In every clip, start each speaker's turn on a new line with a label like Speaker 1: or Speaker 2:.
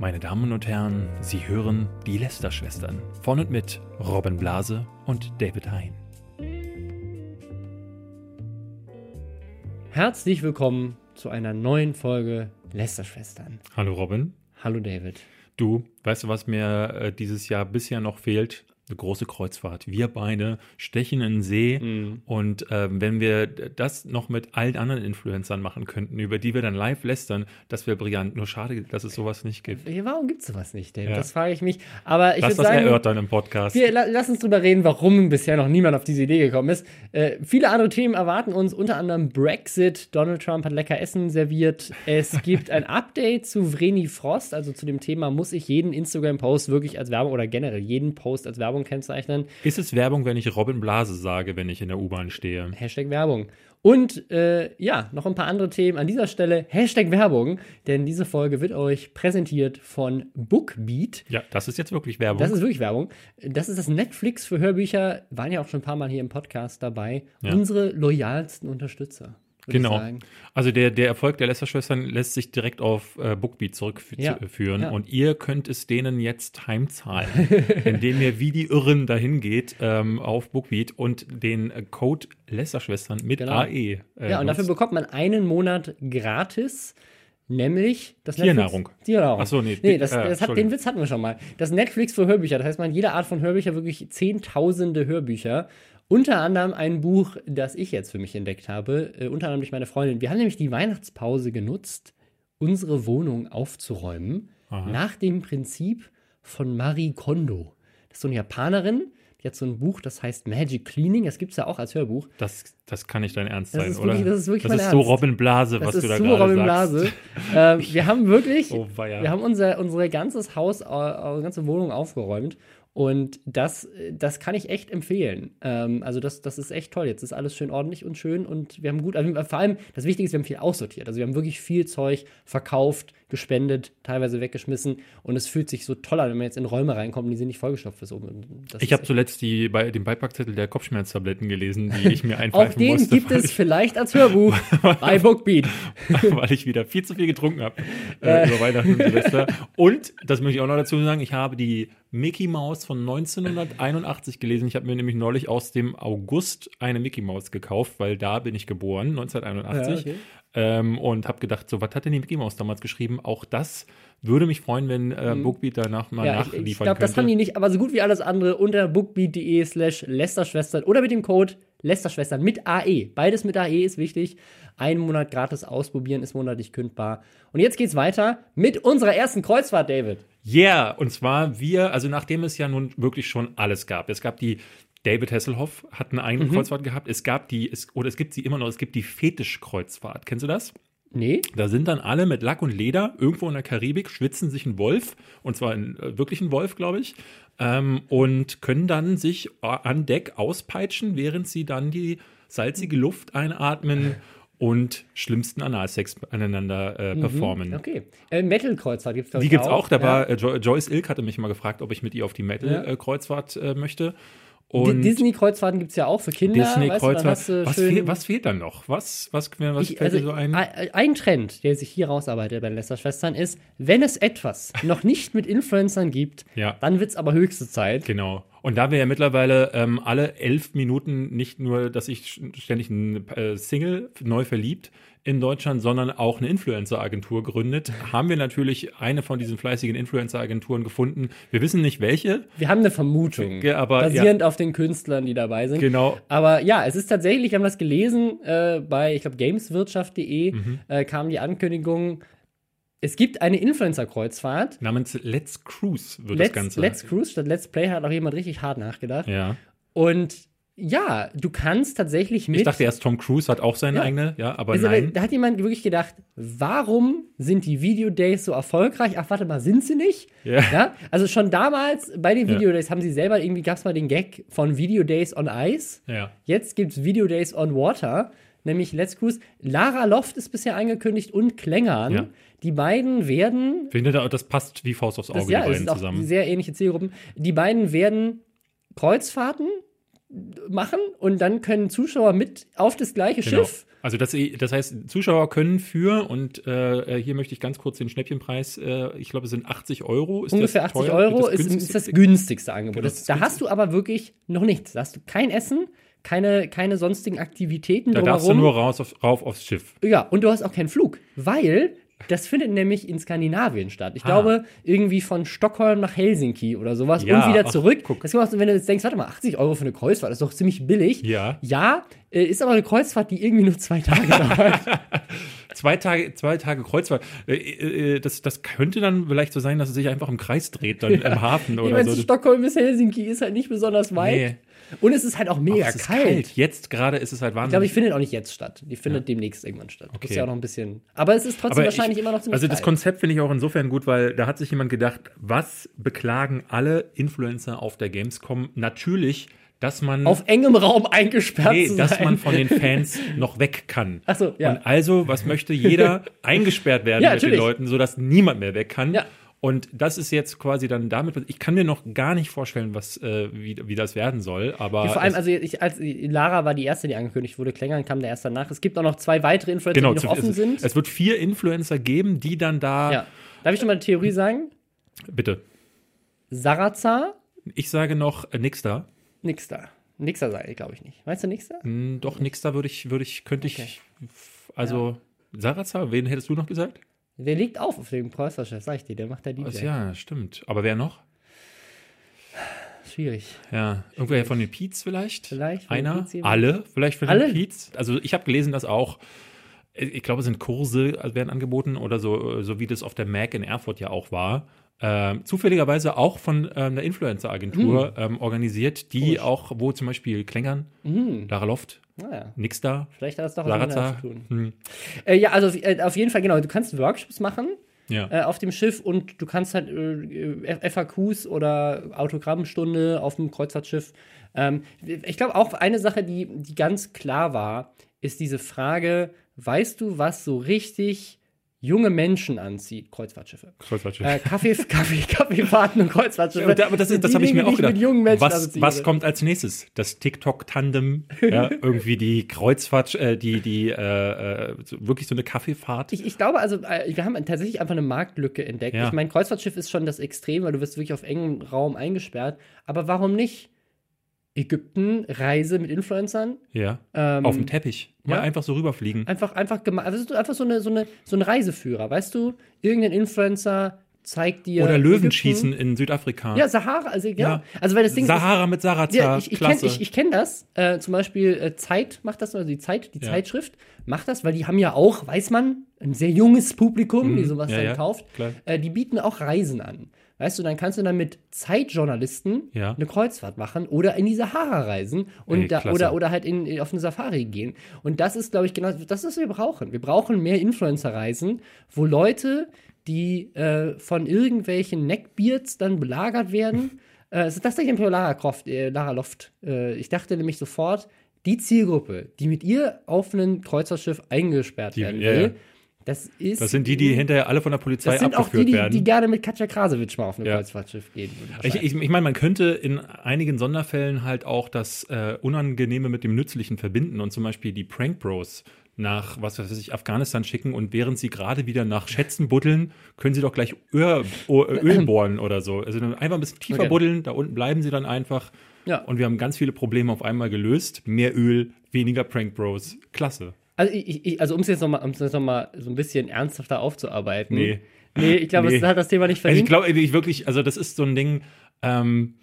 Speaker 1: Meine Damen und Herren, Sie hören die Lester-Schwestern von und mit Robin Blase und David Hein.
Speaker 2: Herzlich willkommen zu einer neuen Folge Lester-Schwestern.
Speaker 1: Hallo Robin.
Speaker 2: Hallo David.
Speaker 1: Du, weißt du, was mir äh, dieses Jahr bisher noch fehlt? Eine große Kreuzfahrt. Wir beide stechen in den See
Speaker 2: Mhm.
Speaker 1: und ähm, wenn wir das noch mit allen anderen Influencern machen könnten, über die wir dann live lästern, das wäre brillant. Nur schade, dass es sowas nicht gibt.
Speaker 2: Ja, Warum gibt es sowas nicht, David?
Speaker 1: Ja.
Speaker 2: Das frage ich mich. Aber ich
Speaker 1: Lass das
Speaker 2: sagen,
Speaker 1: erörtern im Podcast.
Speaker 2: wir, la, lass uns drüber reden, warum bisher noch niemand auf diese Idee gekommen ist. Äh, viele andere Themen erwarten uns, unter anderem Brexit. Donald Trump hat lecker Essen serviert. Es gibt ein Update zu Vreni Frost, also zu dem Thema, muss ich jeden Instagram-Post wirklich als Werbung oder generell jeden Post als Werbung kennzeichnen.
Speaker 1: Ist es Werbung, wenn ich Robin Blase sage, wenn ich in der U-Bahn stehe?
Speaker 2: Hashtag Werbung. Und äh, ja, noch ein paar andere Themen an dieser Stelle. Hashtag Werbung, denn diese Folge wird euch präsentiert von Bookbeat.
Speaker 1: Ja, das ist jetzt wirklich Werbung.
Speaker 2: Das ist wirklich Werbung. Das ist das Netflix für Hörbücher. Waren ja auch schon ein paar Mal hier im Podcast dabei.
Speaker 1: Ja.
Speaker 2: Unsere loyalsten Unterstützer.
Speaker 1: Genau. Also der, der Erfolg der Lester-Schwestern lässt sich direkt auf äh, Bookbeat
Speaker 2: Ja,
Speaker 1: zurückführen.
Speaker 2: ja.
Speaker 1: Und ihr könnt es denen jetzt heimzahlen, indem ihr wie die Irren dahin geht ähm, auf Bookbeat und den äh, Code Lester-Schwestern mit
Speaker 2: Genau.
Speaker 1: AE. Äh,
Speaker 2: Ja, und dafür
Speaker 1: nutzt.
Speaker 2: bekommt man einen Monat gratis. Nämlich das
Speaker 1: Tiernahrung.
Speaker 2: Netflix. Tiernahrung.
Speaker 1: Ach so, nee,
Speaker 2: nee das,
Speaker 1: äh,
Speaker 2: das hat, den. Witz hatten wir schon mal. Das Netflix für Hörbücher. Das heißt, man jede Art von Hörbücher, wirklich zehntausende Hörbücher. Unter anderem ein Buch, das ich jetzt für mich entdeckt habe. Äh, unter anderem durch meine Freundin. Wir haben nämlich die Weihnachtspause genutzt, unsere Wohnung aufzuräumen. Nach dem Prinzip von Marie Kondo. Das ist so eine Japanerin. Die hat so ein Buch, das heißt Magic Cleaning. Das gibt es ja auch als Hörbuch.
Speaker 1: Das, das kann nicht dein Ernst
Speaker 2: Das
Speaker 1: sein,
Speaker 2: ist
Speaker 1: oder?
Speaker 2: wirklich- das ist wirklich
Speaker 1: das ist so
Speaker 2: Ernst.
Speaker 1: Robin Blase, was du da
Speaker 2: so
Speaker 1: gerade
Speaker 2: Robin
Speaker 1: sagst.
Speaker 2: Blase. ähm, wir haben wirklich,
Speaker 1: Oh,
Speaker 2: wir haben unser, unsere ganzes Haus, äh, unsere ganze Wohnung aufgeräumt. Und das, das kann ich echt empfehlen. Ähm, also das, das ist echt toll. Jetzt ist alles schön ordentlich und schön und wir haben gut, also vor allem das Wichtige ist, wir haben viel aussortiert. Also wir haben wirklich viel Zeug verkauft, gespendet, teilweise weggeschmissen und es fühlt sich so toll an, wenn man jetzt in Räume reinkommt und die sind nicht vollgestopft bis oben. Das
Speaker 1: Ich habe zuletzt die, bei, den Beipackzettel der Kopfschmerztabletten gelesen, die ich mir
Speaker 2: auch
Speaker 1: einpfeifen
Speaker 2: den
Speaker 1: musste,
Speaker 2: gibt es vielleicht als Hörbuch bei Bookbeat.
Speaker 1: weil ich wieder viel zu viel getrunken habe äh, über Weihnachten und Silvester. Und, das möchte ich auch noch dazu sagen, ich habe die Mickey Mouse von 1981 gelesen. Ich habe mir nämlich neulich aus dem August eine Mickey Mouse gekauft, weil da bin ich geboren, 1981.
Speaker 2: Ja, okay.
Speaker 1: ähm, und habe gedacht, so, was hat denn die Mickey Mouse damals geschrieben? Auch das würde mich freuen, wenn äh, Bookbeat danach mal
Speaker 2: Mhm. Ja, ich,
Speaker 1: nachliefern
Speaker 2: ich glaube,
Speaker 1: könnte.
Speaker 2: das haben die nicht, aber so gut wie alles andere unter bookbeat.de slash Lästerschwestern oder mit dem Code Lästerschwestern mit AE. Beides mit AE ist wichtig. Einen Monat gratis ausprobieren ist monatlich kündbar. Und jetzt geht's weiter mit unserer ersten Kreuzfahrt, David.
Speaker 1: Yeah, und zwar wir, also nachdem es ja nun wirklich schon alles gab. Es gab die David Hasselhoff hat eine
Speaker 2: Mhm.
Speaker 1: eigene Kreuzfahrt gehabt. Es gab die, es, oder es gibt sie immer noch, es gibt die Fetischkreuzfahrt. Kennst du das?
Speaker 2: Nee?
Speaker 1: Da sind dann alle mit Lack und Leder irgendwo in der Karibik, schwitzen sich einen Wolf, und zwar einen äh, wirklichen Wolf, glaube ich, ähm, und können dann sich äh, an Deck auspeitschen, während sie dann die salzige Luft einatmen und schlimmsten Analsex aneinander äh, performen.
Speaker 2: Mhm. Okay. Äh, Metal-Kreuzfahrt gibt's, glaub
Speaker 1: Die
Speaker 2: ich,
Speaker 1: gibt's auch. Da
Speaker 2: Ja.
Speaker 1: war äh, Jo- Joyce Ilk hatte mich mal gefragt, ob ich mit ihr auf die Metal-Kreuzfahrt äh, möchte. Und
Speaker 2: Disney-Kreuzfahrten gibt's ja auch für Kinder. weißt du, dann
Speaker 1: Disney-Kreuzfahrt.
Speaker 2: hast du
Speaker 1: Was, fehl, was fehlt dann noch? Was, was, was
Speaker 2: Ich,
Speaker 1: fällt
Speaker 2: also,
Speaker 1: dir so ein?
Speaker 2: ein- Trend, der sich hier rausarbeitet bei den Lästerschwestern, ist, wenn es etwas noch nicht mit Influencern gibt,
Speaker 1: Ja.
Speaker 2: dann wird's aber höchste Zeit.
Speaker 1: Genau. Und da wir ja mittlerweile ähm, alle elf Minuten nicht nur, dass ich ständig ein äh, Single neu verliebt in Deutschland, sondern auch eine Influencer-Agentur gründet, haben wir natürlich eine von diesen fleißigen Influencer-Agenturen gefunden. Wir wissen nicht welche.
Speaker 2: Wir haben eine Vermutung,
Speaker 1: Ja, aber,
Speaker 2: basierend auf den Künstlern, die dabei sind.
Speaker 1: Genau.
Speaker 2: Aber ja, es ist tatsächlich, wir haben das gelesen, äh, bei, ich glaube, gameswirtschaft.de
Speaker 1: Mhm.
Speaker 2: äh, kam die Ankündigung, es gibt eine Influencer-Kreuzfahrt.
Speaker 1: Namens Let's Cruise wird
Speaker 2: Let's,
Speaker 1: das Ganze.
Speaker 2: Let's Cruise statt Let's Play hat auch jemand richtig hart nachgedacht.
Speaker 1: ja.
Speaker 2: Und ja, du kannst tatsächlich mit.
Speaker 1: Ich dachte erst, Tom Cruise hat auch seine
Speaker 2: Ja.
Speaker 1: eigene, ja, aber
Speaker 2: Also,
Speaker 1: nein.
Speaker 2: Da hat jemand wirklich gedacht, warum sind die Videodays so erfolgreich? Ach, warte mal, sind sie nicht?
Speaker 1: Ja.
Speaker 2: Also schon damals bei den
Speaker 1: Ja.
Speaker 2: Videodays haben sie selber, irgendwie gab es mal den Gag von Videodays on Ice.
Speaker 1: Ja.
Speaker 2: Jetzt gibt es Videodays on Water, nämlich Let's Cruise. Lara Loft ist bisher angekündigt und Klängern.
Speaker 1: Ja.
Speaker 2: Die beiden werden
Speaker 1: Ich finde, da- das passt wie Faust aufs Auge,
Speaker 2: das, ja,
Speaker 1: die beiden zusammen.
Speaker 2: sehr ähnliche Zielgruppen. Die beiden werden Kreuzfahrten machen und dann können Zuschauer mit auf das gleiche
Speaker 1: Genau.
Speaker 2: Schiff
Speaker 1: Also das, das heißt, Zuschauer können für, und äh, hier möchte ich ganz kurz den Schnäppchenpreis, äh, ich glaube, es sind 80 Euro. Ist
Speaker 2: Ungefähr
Speaker 1: das
Speaker 2: 80
Speaker 1: teuer?
Speaker 2: Euro
Speaker 1: das
Speaker 2: ist, ist das günstigste Angebot.
Speaker 1: Genau,
Speaker 2: Das, da hast du aber wirklich noch nichts. Da hast du kein Essen, keine, keine sonstigen Aktivitäten
Speaker 1: Da darfst du
Speaker 2: drumherum.
Speaker 1: nur raus auf, rauf aufs Schiff.
Speaker 2: Ja, und du hast auch keinen Flug, weil das findet nämlich in Skandinavien statt. Ich
Speaker 1: Ah.
Speaker 2: glaube, irgendwie von Stockholm nach Helsinki oder sowas
Speaker 1: Ja,
Speaker 2: und wieder
Speaker 1: ach,
Speaker 2: zurück.
Speaker 1: guck.
Speaker 2: Das ist, wenn du jetzt denkst, warte mal, 80 Euro für eine Kreuzfahrt, das ist doch ziemlich billig.
Speaker 1: Ja.
Speaker 2: Ja, äh, ist aber eine Kreuzfahrt, die irgendwie nur zwei Tage dauert.
Speaker 1: Zwei Tage, zwei Tage Kreuzfahrt. Äh, äh, das, das könnte dann vielleicht so sein, dass es sich einfach im Kreis dreht, dann im Hafen
Speaker 2: Ich
Speaker 1: oder
Speaker 2: meine,
Speaker 1: so.
Speaker 2: Stockholm bis Helsinki ist halt nicht besonders weit.
Speaker 1: Nee.
Speaker 2: Und es ist halt auch mega
Speaker 1: ist
Speaker 2: kalt.
Speaker 1: Jetzt gerade ist es halt
Speaker 2: Ich glaube,
Speaker 1: wahnsinnig.
Speaker 2: die findet auch nicht jetzt statt. Die findet demnächst irgendwann statt. Das ist
Speaker 1: Okay.
Speaker 2: ja auch noch ein bisschen. Aber es ist trotzdem
Speaker 1: Aber
Speaker 2: wahrscheinlich
Speaker 1: ich,
Speaker 2: immer noch ziemlich
Speaker 1: Also das
Speaker 2: kalt.
Speaker 1: Konzept finde ich auch insofern gut, weil da hat sich jemand gedacht, was beklagen alle Influencer auf der Gamescom? Natürlich, dass man
Speaker 2: Auf engem Raum eingesperrt
Speaker 1: nee, dass man von den Fans noch weg kann.
Speaker 2: Ach so, ja.
Speaker 1: Und also, was möchte jeder eingesperrt werden
Speaker 2: Ja,
Speaker 1: mit den
Speaker 2: natürlich.
Speaker 1: Leuten, sodass niemand mehr weg kann?
Speaker 2: Ja.
Speaker 1: Und das ist jetzt quasi dann damit, ich kann mir noch gar nicht vorstellen, was, äh, wie, wie das werden soll, aber.
Speaker 2: Ja, vor allem, also ich, als Lara war die erste, die angekündigt wurde, Klängern kam der erst danach. Es gibt auch noch zwei weitere Influencer,
Speaker 1: genau,
Speaker 2: die noch offen
Speaker 1: es,
Speaker 2: sind.
Speaker 1: es wird vier Influencer geben, die dann da.
Speaker 2: ja. Darf ich schon mal eine Theorie sagen?
Speaker 1: Bitte.
Speaker 2: Sarazar,
Speaker 1: Ich sage noch äh, nix da.
Speaker 2: nix da. Nixer sei, glaube ich nicht. Weißt du nix da?
Speaker 1: Hm, Doch, nix da würde ich, würde ich, könnte ich. Also, Sarazar, wen hättest du noch gesagt?
Speaker 2: Der liegt auf auf dem Kreuzfahrtschiff, sag ich dir. Der macht da DJ.
Speaker 1: Ja, stimmt. Aber wer noch?
Speaker 2: Schwierig.
Speaker 1: Ja, irgendwer von den Peets vielleicht?
Speaker 2: Vielleicht von
Speaker 1: Einer? Alle? Vielleicht von
Speaker 2: Alle?
Speaker 1: den Peets? Also ich habe gelesen, dass auch, äh, ich glaube, es sind Kurse werden angeboten oder so, so wie das auf der Mac in Erfurt ja auch war. Ähm, zufälligerweise auch von ähm, einer Influencer-Agentur ähm, organisiert, die.
Speaker 2: Komisch.
Speaker 1: auch, wo zum Beispiel Klängern,
Speaker 2: Mhm.
Speaker 1: Lara Loft,
Speaker 2: Naja,
Speaker 1: nix da,
Speaker 2: vielleicht hat das doch was zu tun.
Speaker 1: Hm.
Speaker 2: Äh, ja, also äh, auf jeden Fall, genau. Du kannst Workshops machen.
Speaker 1: Ja.
Speaker 2: äh, auf dem Schiff und du kannst halt äh, FAQs oder Autogrammstunde auf dem Kreuzfahrtschiff. Ähm, ich glaube auch eine Sache, die, die ganz klar war, ist diese Frage, weißt du, was so richtig junge Menschen anzieht? Kreuzfahrtschiffe.
Speaker 1: Kreuzfahrtschiff.
Speaker 2: Äh, Kaffee, Kaffee, Kaffeefahrten und Kreuzfahrtschiffe.
Speaker 1: Ja, aber das, ist- das habe ich mir auch gedacht. Was, was kommt als nächstes? Das TikTok-Tandem, ja, irgendwie die Kreuzfahrt, äh, die, die, äh, äh, wirklich so eine Kaffeefahrt.
Speaker 2: Ich, ich glaube, also, äh, wir haben tatsächlich einfach eine Marktlücke entdeckt.
Speaker 1: Ja.
Speaker 2: Ich meine, Kreuzfahrtschiff ist schon das Extrem, weil du wirst wirklich auf engem Raum eingesperrt. Aber warum nicht? Ägypten, Reise mit Influencern.
Speaker 1: ja.
Speaker 2: Ähm,
Speaker 1: Auf dem Teppich. Mal
Speaker 2: ja.
Speaker 1: einfach so rüberfliegen.
Speaker 2: Einfach, einfach, also einfach so, eine, so, eine, so ein Reiseführer, weißt du? Irgendein Influencer zeigt dir.
Speaker 1: Oder. Löwenschießen in Südafrika.
Speaker 2: Ja, Sahara, also ja.
Speaker 1: Ja.
Speaker 2: Also, weil das Ding ist,
Speaker 1: Sahara mit Sarazar.
Speaker 2: Ja, ich, ich kenne
Speaker 1: Klasse.
Speaker 2: ich, ich kenn das. Äh, zum Beispiel äh, Zeit macht das, also die Zeit, die
Speaker 1: Ja.
Speaker 2: Zeitschrift macht das, weil die haben ja auch, weiß man, ein sehr junges Publikum, die sowas
Speaker 1: Mhm.
Speaker 2: Dann kauft. Äh, die bieten auch Reisen an. Weißt du, dann kannst du dann mit Zeitjournalisten
Speaker 1: Ja.
Speaker 2: eine Kreuzfahrt machen oder in die Sahara reisen und
Speaker 1: Ey,
Speaker 2: da, oder, oder halt in, auf eine Safari gehen. Und das ist, glaube ich, genau das, was wir brauchen. Wir brauchen mehr Influencer-Reisen, wo Leute, die äh, von irgendwelchen Neckbeards dann belagert werden. äh, das ist das für Lara Croft, äh, Lara Loft. Äh, ich dachte nämlich sofort, die Zielgruppe, die mit ihr auf ein Kreuzfahrtschiff eingesperrt
Speaker 1: Die-
Speaker 2: werden
Speaker 1: ja,
Speaker 2: will,
Speaker 1: ja.
Speaker 2: Das ist.
Speaker 1: Das sind die, die hinterher alle von der Polizei
Speaker 2: das sind auch
Speaker 1: abgeführt
Speaker 2: die, die,
Speaker 1: werden.
Speaker 2: die gerne mit Katja Krasowitsch mal auf ein
Speaker 1: Ja.
Speaker 2: Kreuzfahrtschiff gehen.
Speaker 1: Ich, ich, ich meine, man könnte in einigen Sonderfällen halt auch das äh, Unangenehme mit dem Nützlichen verbinden und zum Beispiel die Prank Bros nach, was weiß ich, Afghanistan schicken und während sie gerade wieder nach Schätzen buddeln, können sie doch gleich Öl, Öl bohren oder so. Also einfach ein bisschen tiefer
Speaker 2: Okay.
Speaker 1: buddeln, da unten bleiben sie dann einfach.
Speaker 2: Ja.
Speaker 1: Und wir haben ganz viele Probleme auf einmal gelöst. Mehr Öl, weniger Prank Bros. Klasse.
Speaker 2: Also, ich, ich, also um es jetzt nochmal um noch mal so ein bisschen ernsthafter aufzuarbeiten.
Speaker 1: Nee.
Speaker 2: Nee, ich glaube,
Speaker 1: Nee.
Speaker 2: das hat das Thema nicht
Speaker 1: Also ich glaube, ich wirklich, also das ist so ein Ding, ähm,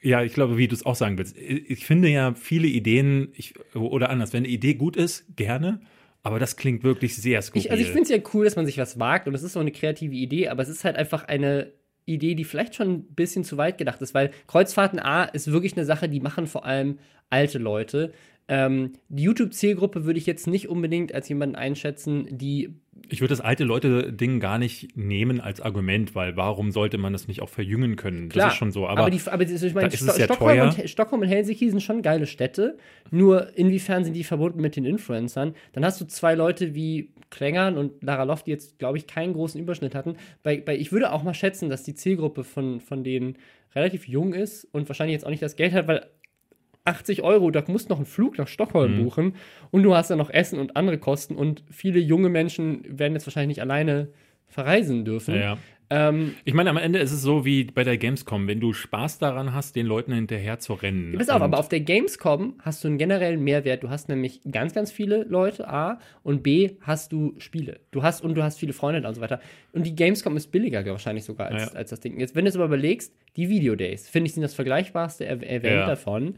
Speaker 1: ja, ich glaube, wie du es auch sagen willst. Ich ich finde ja viele Ideen, ich, oder anders, wenn eine Idee gut ist, gerne, aber das klingt wirklich sehr skurril.
Speaker 2: ich, also ich finde es ja cool, dass man sich was wagt und es ist so eine kreative Idee, aber es ist halt einfach eine Idee, die vielleicht schon ein bisschen zu weit gedacht ist, weil Kreuzfahrten A ist wirklich eine Sache, die machen vor allem alte Leute. Ähm, die YouTube-Zielgruppe würde ich jetzt nicht unbedingt als jemanden einschätzen, die
Speaker 1: Ich würde das alte Leute-Ding gar nicht nehmen als Argument, weil warum sollte man das nicht auch verjüngen können?
Speaker 2: Klar,
Speaker 1: das ist schon so. Aber,
Speaker 2: die, aber die, ich meine, Sto Stockholm, und, Stockholm und Helsinki sind schon geile Städte. Nur inwiefern sind die verbunden mit den Influencern? Dann hast du zwei Leute wie Klängern und Lara Loft, die jetzt, glaube ich, keinen großen Überschnitt hatten. Bei, bei, ich würde auch mal schätzen, dass die Zielgruppe von, von denen relativ jung ist und wahrscheinlich jetzt auch nicht das Geld hat, weil 80 Euro, da musst du noch einen Flug nach Stockholm
Speaker 1: Mhm.
Speaker 2: buchen und du hast dann noch Essen und andere Kosten und viele junge Menschen werden jetzt wahrscheinlich nicht alleine verreisen dürfen.
Speaker 1: Ja, ja.
Speaker 2: Ähm,
Speaker 1: Ich meine, am Ende ist es so wie bei der Gamescom, wenn du Spaß daran hast, den Leuten hinterher zu rennen.
Speaker 2: Pass auf, aber auf der Gamescom hast du einen generellen Mehrwert. Du hast nämlich ganz, ganz viele Leute, A, und B, hast du Spiele. Du hast und du hast viele Freunde und so weiter. Und die Gamescom ist billiger wahrscheinlich sogar als,
Speaker 1: Ja.
Speaker 2: als das Ding. Jetzt, wenn du es aber überlegst, die Video Days, finde ich, sind das vergleichbarste Event
Speaker 1: Ja.
Speaker 2: davon.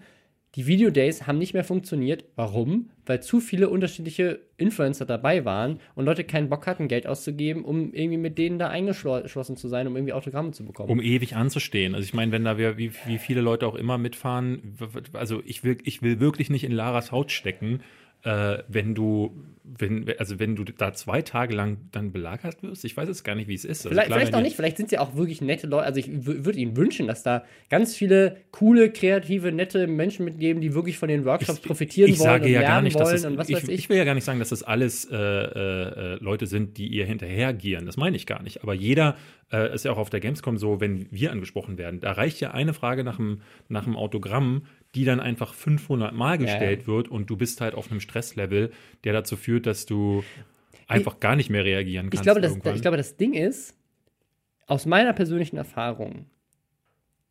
Speaker 2: Die Video Days haben nicht mehr funktioniert. Warum? Weil zu viele unterschiedliche Influencer dabei waren und Leute keinen Bock hatten, Geld auszugeben, um irgendwie mit denen da eingeschlossen zu sein, um irgendwie Autogramme zu bekommen.
Speaker 1: um ewig anzustehen. Also ich meine, wenn da wir, wie, wie viele Leute auch immer mitfahren, also ich will, ich will wirklich nicht in Laras Haut stecken, äh, wenn du, wenn, also wenn du da zwei Tage lang dann belagert wirst. Ich weiß jetzt gar nicht, wie es ist. Also
Speaker 2: Vielleicht,
Speaker 1: klar,
Speaker 2: vielleicht auch nicht, vielleicht sind sie auch wirklich nette Leute. Also ich würde ihnen wünschen, dass da ganz viele coole, kreative, nette Menschen mitgeben, die wirklich von den Workshops profitieren
Speaker 1: ich
Speaker 2: wollen
Speaker 1: sage
Speaker 2: und
Speaker 1: ja
Speaker 2: lernen
Speaker 1: gar nicht, dass
Speaker 2: wollen
Speaker 1: es,
Speaker 2: und was
Speaker 1: ich,
Speaker 2: weiß ich.
Speaker 1: ich will ja gar nicht sagen, dass das alles äh, äh, äh, Leute sind, die ihr hinterhergieren. Das meine ich gar nicht. Aber jeder äh, ist ja auch auf der Gamescom so, wenn wir angesprochen werden, da reicht ja eine Frage nach dem, nach dem Autogramm, die dann einfach 500 Mal gestellt wird und du bist halt auf einem Stresslevel, der dazu führt, dass du einfach gar nicht mehr reagieren kannst.
Speaker 2: ich, glaube, das, ich glaube, das Ding ist, aus meiner persönlichen Erfahrung,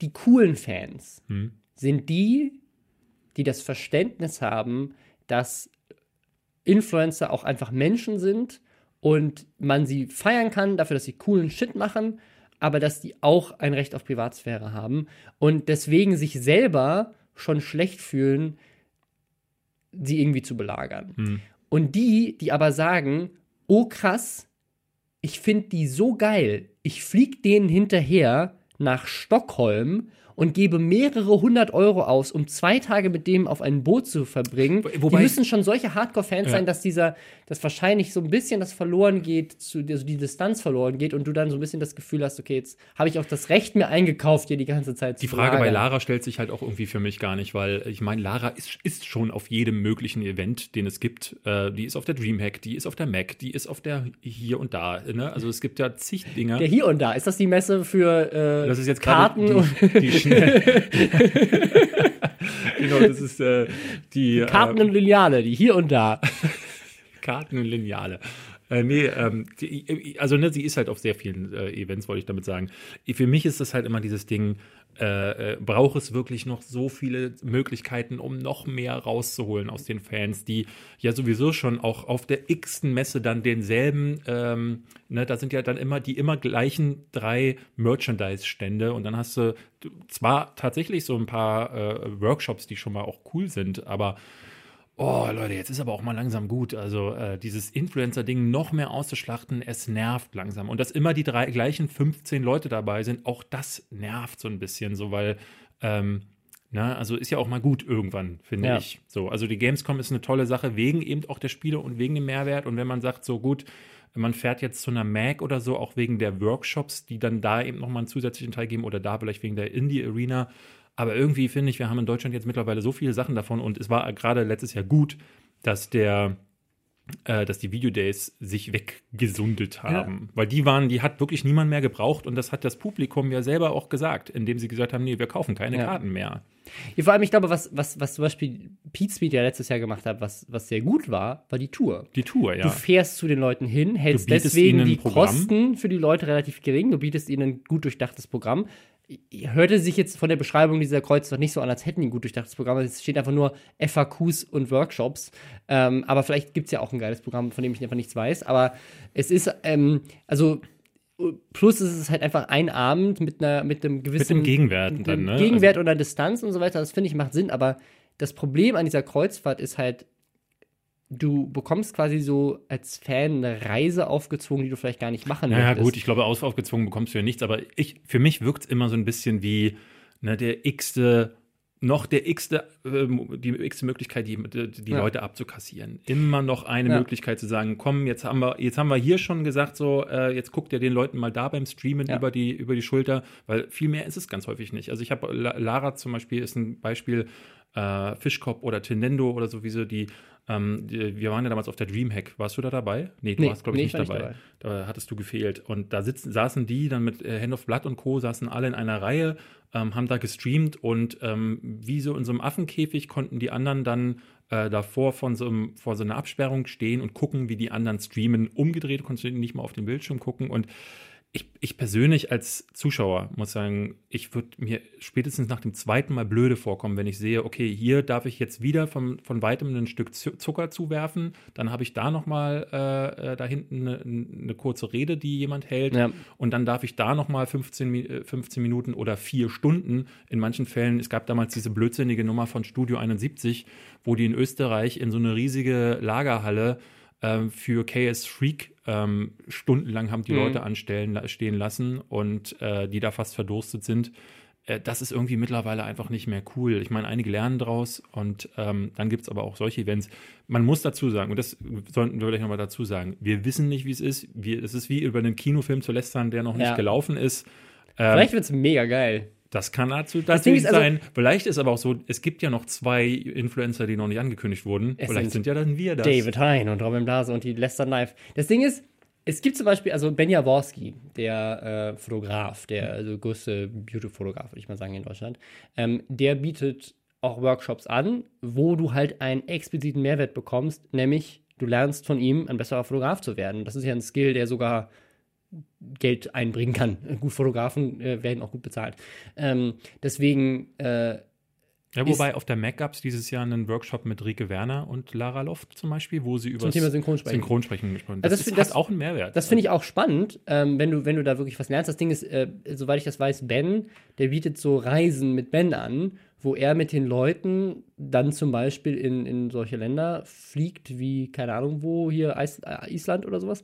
Speaker 2: die coolen Fans
Speaker 1: Hm.
Speaker 2: sind die, die das Verständnis haben, dass Influencer auch einfach Menschen sind und man sie feiern kann dafür, dass sie coolen Shit machen, aber dass die auch ein Recht auf Privatsphäre haben und deswegen sich selber schon schlecht fühlen, sie irgendwie zu belagern.
Speaker 1: Hm.
Speaker 2: Und die, die aber sagen, oh krass, ich finde die so geil, ich flieg denen hinterher nach Stockholm und gebe mehrere hundert Euro aus, um zwei Tage mit dem auf ein Boot zu verbringen.
Speaker 1: Wobei-
Speaker 2: die müssen schon solche Hardcore-Fans
Speaker 1: Ja.
Speaker 2: sein, dass dieser, dass wahrscheinlich so ein bisschen das verloren geht, zu, also die Distanz verloren geht und du dann so ein bisschen das Gefühl hast, okay, jetzt habe ich auch das Recht mir eingekauft, hier die ganze Zeit
Speaker 1: Die
Speaker 2: zu
Speaker 1: Frage bei
Speaker 2: belagern.
Speaker 1: Lara stellt sich halt auch irgendwie für mich gar nicht, weil ich meine, Lara ist, ist schon auf jedem möglichen Event, den es gibt. Äh, die ist auf der Dreamhack, die ist auf der Mac, die ist auf der hier und da. Ne? Also es gibt ja zig Dinger.
Speaker 2: Der hier und da, ist das die Messe für äh,
Speaker 1: das ist jetzt
Speaker 2: Karten?
Speaker 1: die, die schnell. genau, das ist äh, die
Speaker 2: Karten
Speaker 1: äh,
Speaker 2: und Lineale, die hier und da.
Speaker 1: Karten und Lineale. Äh, nee, ähm, die, also ne, sie ist halt auf sehr vielen äh, Events, wollte ich damit sagen. Für mich ist das halt immer dieses Ding, äh, äh, braucht es wirklich noch so viele Möglichkeiten, um noch mehr rauszuholen aus den Fans, die ja sowieso schon auch auf der x-ten Messe dann denselben, ähm, ne, da sind ja dann immer die immer gleichen drei Merchandise-Stände und dann hast du zwar tatsächlich so ein paar äh, Workshops, die schon mal auch cool sind, aber Oh, Leute, jetzt ist aber auch mal langsam gut. Also äh, dieses Influencer-Ding noch mehr auszuschlachten, es nervt langsam. Und dass immer die drei gleichen 15 Leute dabei sind, auch das nervt so ein bisschen, so weil, ähm, na, also ist ja auch mal gut irgendwann, finde
Speaker 2: Ja.
Speaker 1: ich. So, also die Gamescom ist eine tolle Sache, wegen eben auch der Spiele und wegen dem Mehrwert. Und wenn man sagt, so gut, man fährt jetzt zu einer Mac oder so, auch wegen der Workshops, die dann da eben nochmal einen zusätzlichen Teil geben oder da vielleicht wegen der Indie-Arena. Aber irgendwie finde ich, wir haben in Deutschland jetzt mittlerweile so viele Sachen davon und es war gerade letztes Jahr gut, dass der äh, dass die Videodays sich weggesundet haben. Weil die waren, die hat wirklich niemand mehr gebraucht und das hat das Publikum ja selber auch gesagt, indem sie gesagt haben, nee, wir kaufen keine
Speaker 2: Ja.
Speaker 1: Karten mehr.
Speaker 2: Ja, vor allem, ich glaube, was, was, was zum Beispiel Pete Speed ja letztes Jahr gemacht hat, was, was sehr gut war, war die Tour.
Speaker 1: Die Tour, ja.
Speaker 2: Du fährst zu den Leuten hin, hältst deswegen die. Kosten für die Leute relativ gering, du bietest ihnen ein gut durchdachtes Programm. Hörte sich jetzt von der Beschreibung dieser Kreuz doch nicht so an, als hätten die ein gut durchdachtes Programm. Es steht einfach nur FAQs und Workshops. Ähm, aber vielleicht gibt es ja auch ein geiles Programm, von dem ich einfach nichts weiß. Aber es ist, ähm, also, plus ist es halt einfach ein Abend mit einer, mit einem gewissen
Speaker 1: dem Gegenwert
Speaker 2: mit
Speaker 1: dann,
Speaker 2: dem
Speaker 1: ne?
Speaker 2: Gegenwert oder Distanz und so weiter. Das finde ich macht Sinn. Aber das Problem an dieser Kreuzfahrt ist halt, du bekommst quasi so als Fan eine Reise aufgezwungen, die du vielleicht gar nicht machen
Speaker 1: Naja,
Speaker 2: möchtest.
Speaker 1: gut, ich glaube, aus- aufgezwungen bekommst du ja nichts, aber ich, für mich wirkt es immer so ein bisschen wie ne, der x-te, noch der x-te, ähm, die x-te Möglichkeit, die, die
Speaker 2: Ja.
Speaker 1: Leute abzukassieren. Immer noch eine
Speaker 2: Ja.
Speaker 1: Möglichkeit zu sagen, komm, jetzt haben wir, jetzt haben wir hier schon gesagt, so, äh, jetzt guckt ihr den Leuten mal da beim Streamen
Speaker 2: Ja.
Speaker 1: über, die, über die Schulter, weil viel mehr ist es ganz häufig nicht. Also ich habe, La- Lara zum Beispiel ist ein Beispiel, äh, Fischkopf oder Tenendo oder sowieso, die Ähm, wir waren ja damals auf der Dreamhack. Warst du da dabei? Nee, du
Speaker 2: Nee,
Speaker 1: warst, glaube ich,
Speaker 2: nee,
Speaker 1: nicht,
Speaker 2: ich
Speaker 1: dabei.
Speaker 2: nicht
Speaker 1: Da hattest du gefehlt. Und da sitzen, saßen die dann mit äh, Hand of Blood und Co., saßen alle in einer Reihe, ähm, haben da gestreamt und ähm, wie so in so einem Affenkäfig konnten die anderen dann äh, davor von so einem, vor so einer Absperrung stehen und gucken, wie die anderen streamen. Umgedreht konntest du nicht mal auf den Bildschirm gucken und ich, ich persönlich als Zuschauer muss sagen, ich würde mir spätestens nach dem zweiten Mal blöde vorkommen, wenn ich sehe, okay, hier darf ich jetzt wieder von, von weitem ein Stück Zu- Zucker zuwerfen, dann habe ich da nochmal äh, äh, da hinten eine, eine kurze Rede, die jemand hält.
Speaker 2: Ja.
Speaker 1: und dann darf ich da nochmal 15, Mi- äh, 15 Minuten oder vier Stunden, in manchen Fällen, es gab damals diese blödsinnige Nummer von Studio 71, wo die in Österreich in so eine riesige Lagerhalle für KS Freak ähm, stundenlang haben die
Speaker 2: Mhm.
Speaker 1: Leute anstellen, stehen lassen und äh, die da fast verdurstet sind. Äh, das ist irgendwie mittlerweile einfach nicht mehr cool. Ich meine, einige lernen draus und ähm, dann gibt es aber auch solche Events. Man muss dazu sagen, und das sollten wir vielleicht nochmal dazu sagen, wir wissen nicht, wie es ist. Wir, es ist wie über einen Kinofilm zu lästern, der noch nicht
Speaker 2: Ja.
Speaker 1: gelaufen ist. Ähm,
Speaker 2: Vielleicht wird es mega geil.
Speaker 1: Das kann dazu
Speaker 2: ist also-
Speaker 1: sein. Vielleicht ist aber auch so, es gibt ja noch zwei Influencer, die noch nicht angekündigt wurden. Vielleicht
Speaker 2: sind
Speaker 1: sind ja dann wir das.
Speaker 2: David Hein und Robin Blase und die Lester Knife. Das Ding ist, es gibt zum Beispiel, also Ben Jaworski, der äh, Fotograf, der also größte Beauty-Fotograf, würde ich mal sagen, in Deutschland, ähm, der bietet auch Workshops an, wo du halt einen expliziten Mehrwert bekommst, nämlich du lernst von ihm, ein besserer Fotograf zu werden. Das ist ja ein Skill, der sogar Geld einbringen kann. Gut, Fotografen äh, werden auch gut bezahlt. Ähm, deswegen äh,
Speaker 1: Ja, wobei auf der Mac gab es dieses Jahr einen Workshop mit Rike Werner und Lara Loft zum Beispiel, wo sie über
Speaker 2: Thema Synchronsprechen.
Speaker 1: Synchronsprechen gesprochen
Speaker 2: Also
Speaker 1: Das,
Speaker 2: das
Speaker 1: ist,
Speaker 2: das-
Speaker 1: hat auch einen Mehrwert.
Speaker 2: Das finde ich auch spannend, ähm, wenn, du, wenn du da wirklich was lernst. Das Ding ist, äh, soweit ich das weiß, Ben, der bietet so Reisen mit Ben an, wo er mit den Leuten dann zum Beispiel in, in solche Länder fliegt, wie, keine Ahnung wo, hier Eis, äh, Island oder sowas.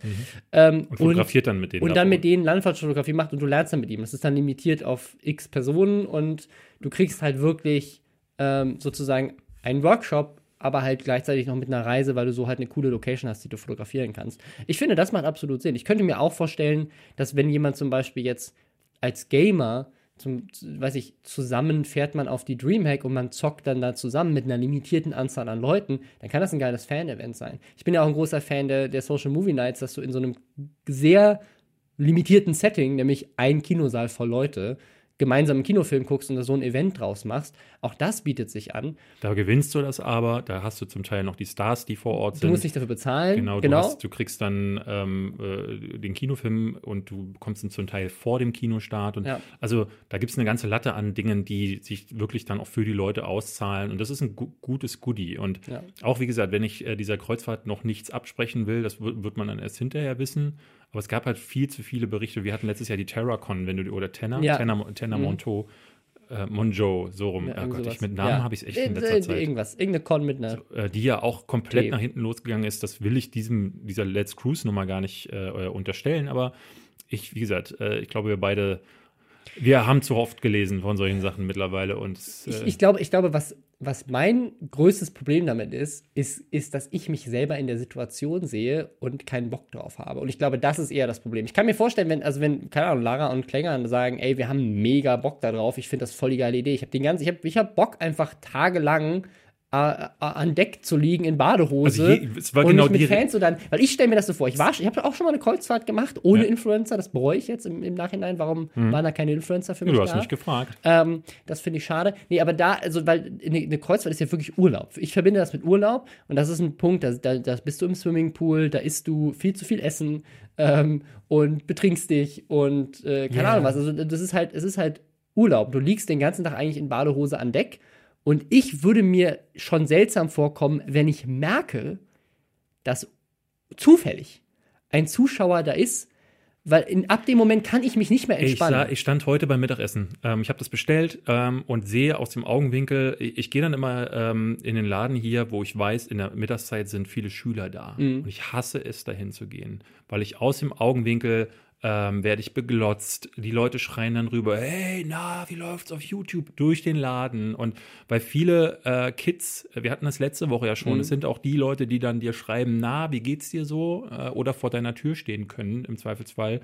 Speaker 2: Ähm,
Speaker 1: Mhm. und fotografiert dann mit denen.
Speaker 2: und dann mit denen Landfahrtfotografie macht und du lernst dann mit ihm. Das ist dann limitiert auf x Personen und du kriegst halt wirklich ähm, sozusagen einen Workshop, aber halt gleichzeitig noch mit einer Reise, weil du so halt eine coole Location hast, die du fotografieren kannst. Ich finde, das macht absolut Sinn. Ich könnte mir auch vorstellen, dass wenn jemand zum Beispiel jetzt als Gamer zum, weiß ich, zusammen fährt man auf die Dreamhack und man zockt dann da zusammen mit einer limitierten Anzahl an Leuten, dann kann das ein geiles Fan-Event sein. Ich bin ja auch ein großer Fan der, der Social Movie Nights, dass du in so einem sehr limitierten Setting, nämlich ein Kinosaal voll Leute, gemeinsam einen Kinofilm guckst und da so ein Event draus machst. Auch das bietet sich an.
Speaker 1: Da gewinnst du das aber, da hast du zum Teil noch die Stars, die vor Ort
Speaker 2: Du
Speaker 1: sind.
Speaker 2: musst nicht dafür bezahlen.
Speaker 1: Genau,
Speaker 2: genau.
Speaker 1: Du, hast, du kriegst dann ähm, äh, den Kinofilm und du bekommst ihn zum Teil vor dem Kinostart. Und
Speaker 2: Ja.
Speaker 1: Also da gibt es eine ganze Latte an Dingen, die sich wirklich dann auch für die Leute auszahlen. Und das ist ein gu gutes Goodie. Und
Speaker 2: Ja.
Speaker 1: auch wie gesagt, wenn ich äh, dieser Kreuzfahrt noch nichts absprechen will, das wird man dann erst hinterher wissen. Aber es gab halt viel zu viele Berichte. Wir hatten letztes Jahr die TerraCon, wenn du oder Tenor,
Speaker 2: Ja.
Speaker 1: Tenor, Tenor
Speaker 2: Mhm.
Speaker 1: Monto, äh, Monjo, so rum.
Speaker 2: Ja,
Speaker 1: oh Gott, ich mit Namen
Speaker 2: Ja.
Speaker 1: habe ich es echt in
Speaker 2: Äh,
Speaker 1: letzter
Speaker 2: äh,
Speaker 1: Zeit
Speaker 2: Irgendwas. Irgendeine Con mit einer.
Speaker 1: äh, die ja auch komplett
Speaker 2: Okay.
Speaker 1: nach hinten losgegangen ist, das will ich diesem, dieser Let's Cruise Nummer gar nicht äh, unterstellen, aber ich, wie gesagt, äh, ich glaube, wir beide, wir haben zu oft gelesen von solchen Sachen mittlerweile und äh,
Speaker 2: Ich, ich glaube, ich glaube, was, was mein größtes Problem damit ist, ist, ist, dass ich mich selber in der Situation sehe und keinen Bock drauf habe. Und ich glaube, das ist eher das Problem. Ich kann mir vorstellen, wenn, also wenn, keine Ahnung, Lara und Klänger sagen, ey, wir haben mega Bock drauf, ich finde das voll die geile Idee. Ich habe den ganzen, ich habe ich hab Bock, einfach tagelang an Deck zu liegen in Badehose
Speaker 1: Also je- es war
Speaker 2: und
Speaker 1: genau
Speaker 2: mit Fans so dann, weil ich stelle mir das so vor, ich war, ich habe auch schon mal eine Kreuzfahrt gemacht ohne
Speaker 1: Ja.
Speaker 2: Influencer, das bereue ich jetzt im, im Nachhinein, warum waren da keine Influencer für mich
Speaker 1: du hast
Speaker 2: da?
Speaker 1: mich gefragt.
Speaker 2: Ähm, das finde ich schade. Nee, aber da, also, weil eine, eine Kreuzfahrt ist ja wirklich Urlaub. Ich verbinde das mit Urlaub und das ist ein Punkt, da, da, da bist du im Swimmingpool, da isst du viel zu viel Essen ähm, und betrinkst dich und äh, keine
Speaker 1: Ja.
Speaker 2: Ahnung was. Also, das ist halt, es ist halt Urlaub. Du liegst den ganzen Tag eigentlich in Badehose an Deck und ich würde mir schon seltsam vorkommen, wenn ich merke, dass zufällig ein Zuschauer da ist, weil in, ab dem Moment kann ich mich nicht mehr
Speaker 1: Ich,
Speaker 2: entspannen.
Speaker 1: sah, ich stand heute beim Mittagessen. Ähm, ich habe das bestellt ähm, und sehe aus dem Augenwinkel, ich, ich gehe dann immer ähm, in den Laden hier, wo ich weiß, in der Mittagszeit sind viele Schüler da.
Speaker 2: Mhm.
Speaker 1: Und ich hasse es, dahin zu gehen, weil ich aus dem Augenwinkel ähm, werde ich beglotzt. Die Leute schreien dann rüber, hey, na, wie läuft's auf YouTube? Durch den Laden. Und weil viele äh, Kids, wir hatten das letzte Woche ja schon,
Speaker 2: Mhm.
Speaker 1: es sind auch die Leute, die dann dir schreiben, na, wie geht's dir so? Äh, oder vor deiner Tür stehen können, im Zweifelsfall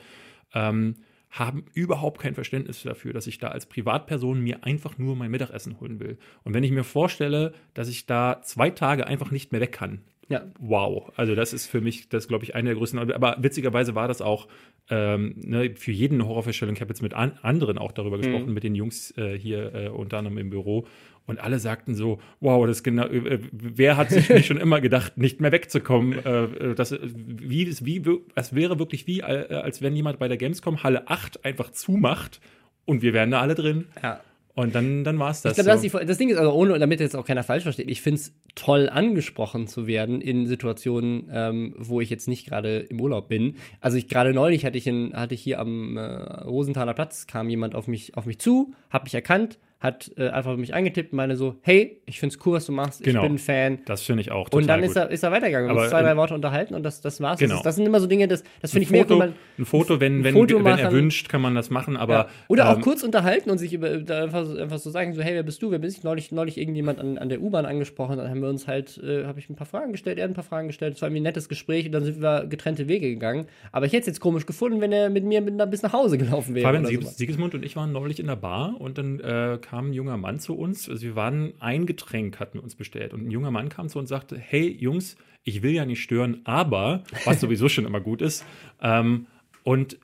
Speaker 1: ähm, haben überhaupt kein Verständnis dafür, dass ich da als Privatperson mir einfach nur mein Mittagessen holen will. Und wenn ich mir vorstelle, dass ich da zwei Tage einfach nicht mehr weg kann,
Speaker 2: Ja.
Speaker 1: wow. Also das ist für mich, das glaube ich, eine der größten. Aber witzigerweise war das auch ähm, ne, für jeden Horrorvorstellung. Ich habe jetzt mit an, anderen auch darüber gesprochen, mit den Jungs äh, hier äh, unter anderem im Büro. Und alle sagten so, wow, das genau, äh, wer hat sich nicht schon immer gedacht, nicht mehr wegzukommen? Äh, das, wie, das, wie, es wäre wirklich wie, äh, als wenn jemand bei der Gamescom Halle 8 einfach zumacht und wir wären da alle drin.
Speaker 2: Ja.
Speaker 1: Und dann, dann war es das.
Speaker 2: Ich glaube,
Speaker 1: so.
Speaker 2: das, ist die- das Ding ist, also ohne, damit jetzt auch keiner falsch versteht, ich finde es toll, angesprochen zu werden in Situationen, ähm, wo ich jetzt nicht gerade im Urlaub bin. Also ich gerade neulich hatte ich, in, hatte ich hier am äh, Rosenthaler Platz, kam jemand auf mich, auf mich zu, hat mich erkannt, hat äh, einfach mich angetippt und meine so, hey, ich find's cool, was du machst,
Speaker 1: Genau.
Speaker 2: ich bin ein Fan.
Speaker 1: Das finde ich auch
Speaker 2: Und dann
Speaker 1: gut.
Speaker 2: ist er, ist er weitergegangen.
Speaker 1: Aber,
Speaker 2: uns zwei, drei Worte unterhalten und das, das war's.
Speaker 1: Genau.
Speaker 2: Das, ist, das sind immer so Dinge, das, das finde ich mehr,
Speaker 1: Foto,
Speaker 2: wenn man
Speaker 1: ein Foto, wenn,
Speaker 2: ein
Speaker 1: wenn,
Speaker 2: Foto
Speaker 1: wenn er wünscht, kann man das machen, aber
Speaker 2: ja. Oder auch
Speaker 1: ähm,
Speaker 2: kurz unterhalten und sich über, einfach, so- einfach so sagen, so, hey, wer bist du? Wer bist ich? Neulich, neulich irgendjemand an, an der U-Bahn angesprochen, dann haben wir uns halt, äh, habe ich ein paar Fragen gestellt, er hat ein paar Fragen gestellt, es war irgendwie ein nettes Gespräch und dann sind wir getrennte Wege gegangen. Aber ich hätte es jetzt komisch gefunden, wenn er mit mir mit, bis nach Hause gelaufen wäre.
Speaker 1: Fabian. Siegesmund und ich waren neulich in der Bar und dann äh, kam ein junger Mann zu uns. Also wir waren ein Getränk, hatten wir uns bestellt. Und ein junger Mann kam zu uns und sagte: Hey Jungs, ich will ja nicht stören, aber, was sowieso schon immer gut ist, ähm, und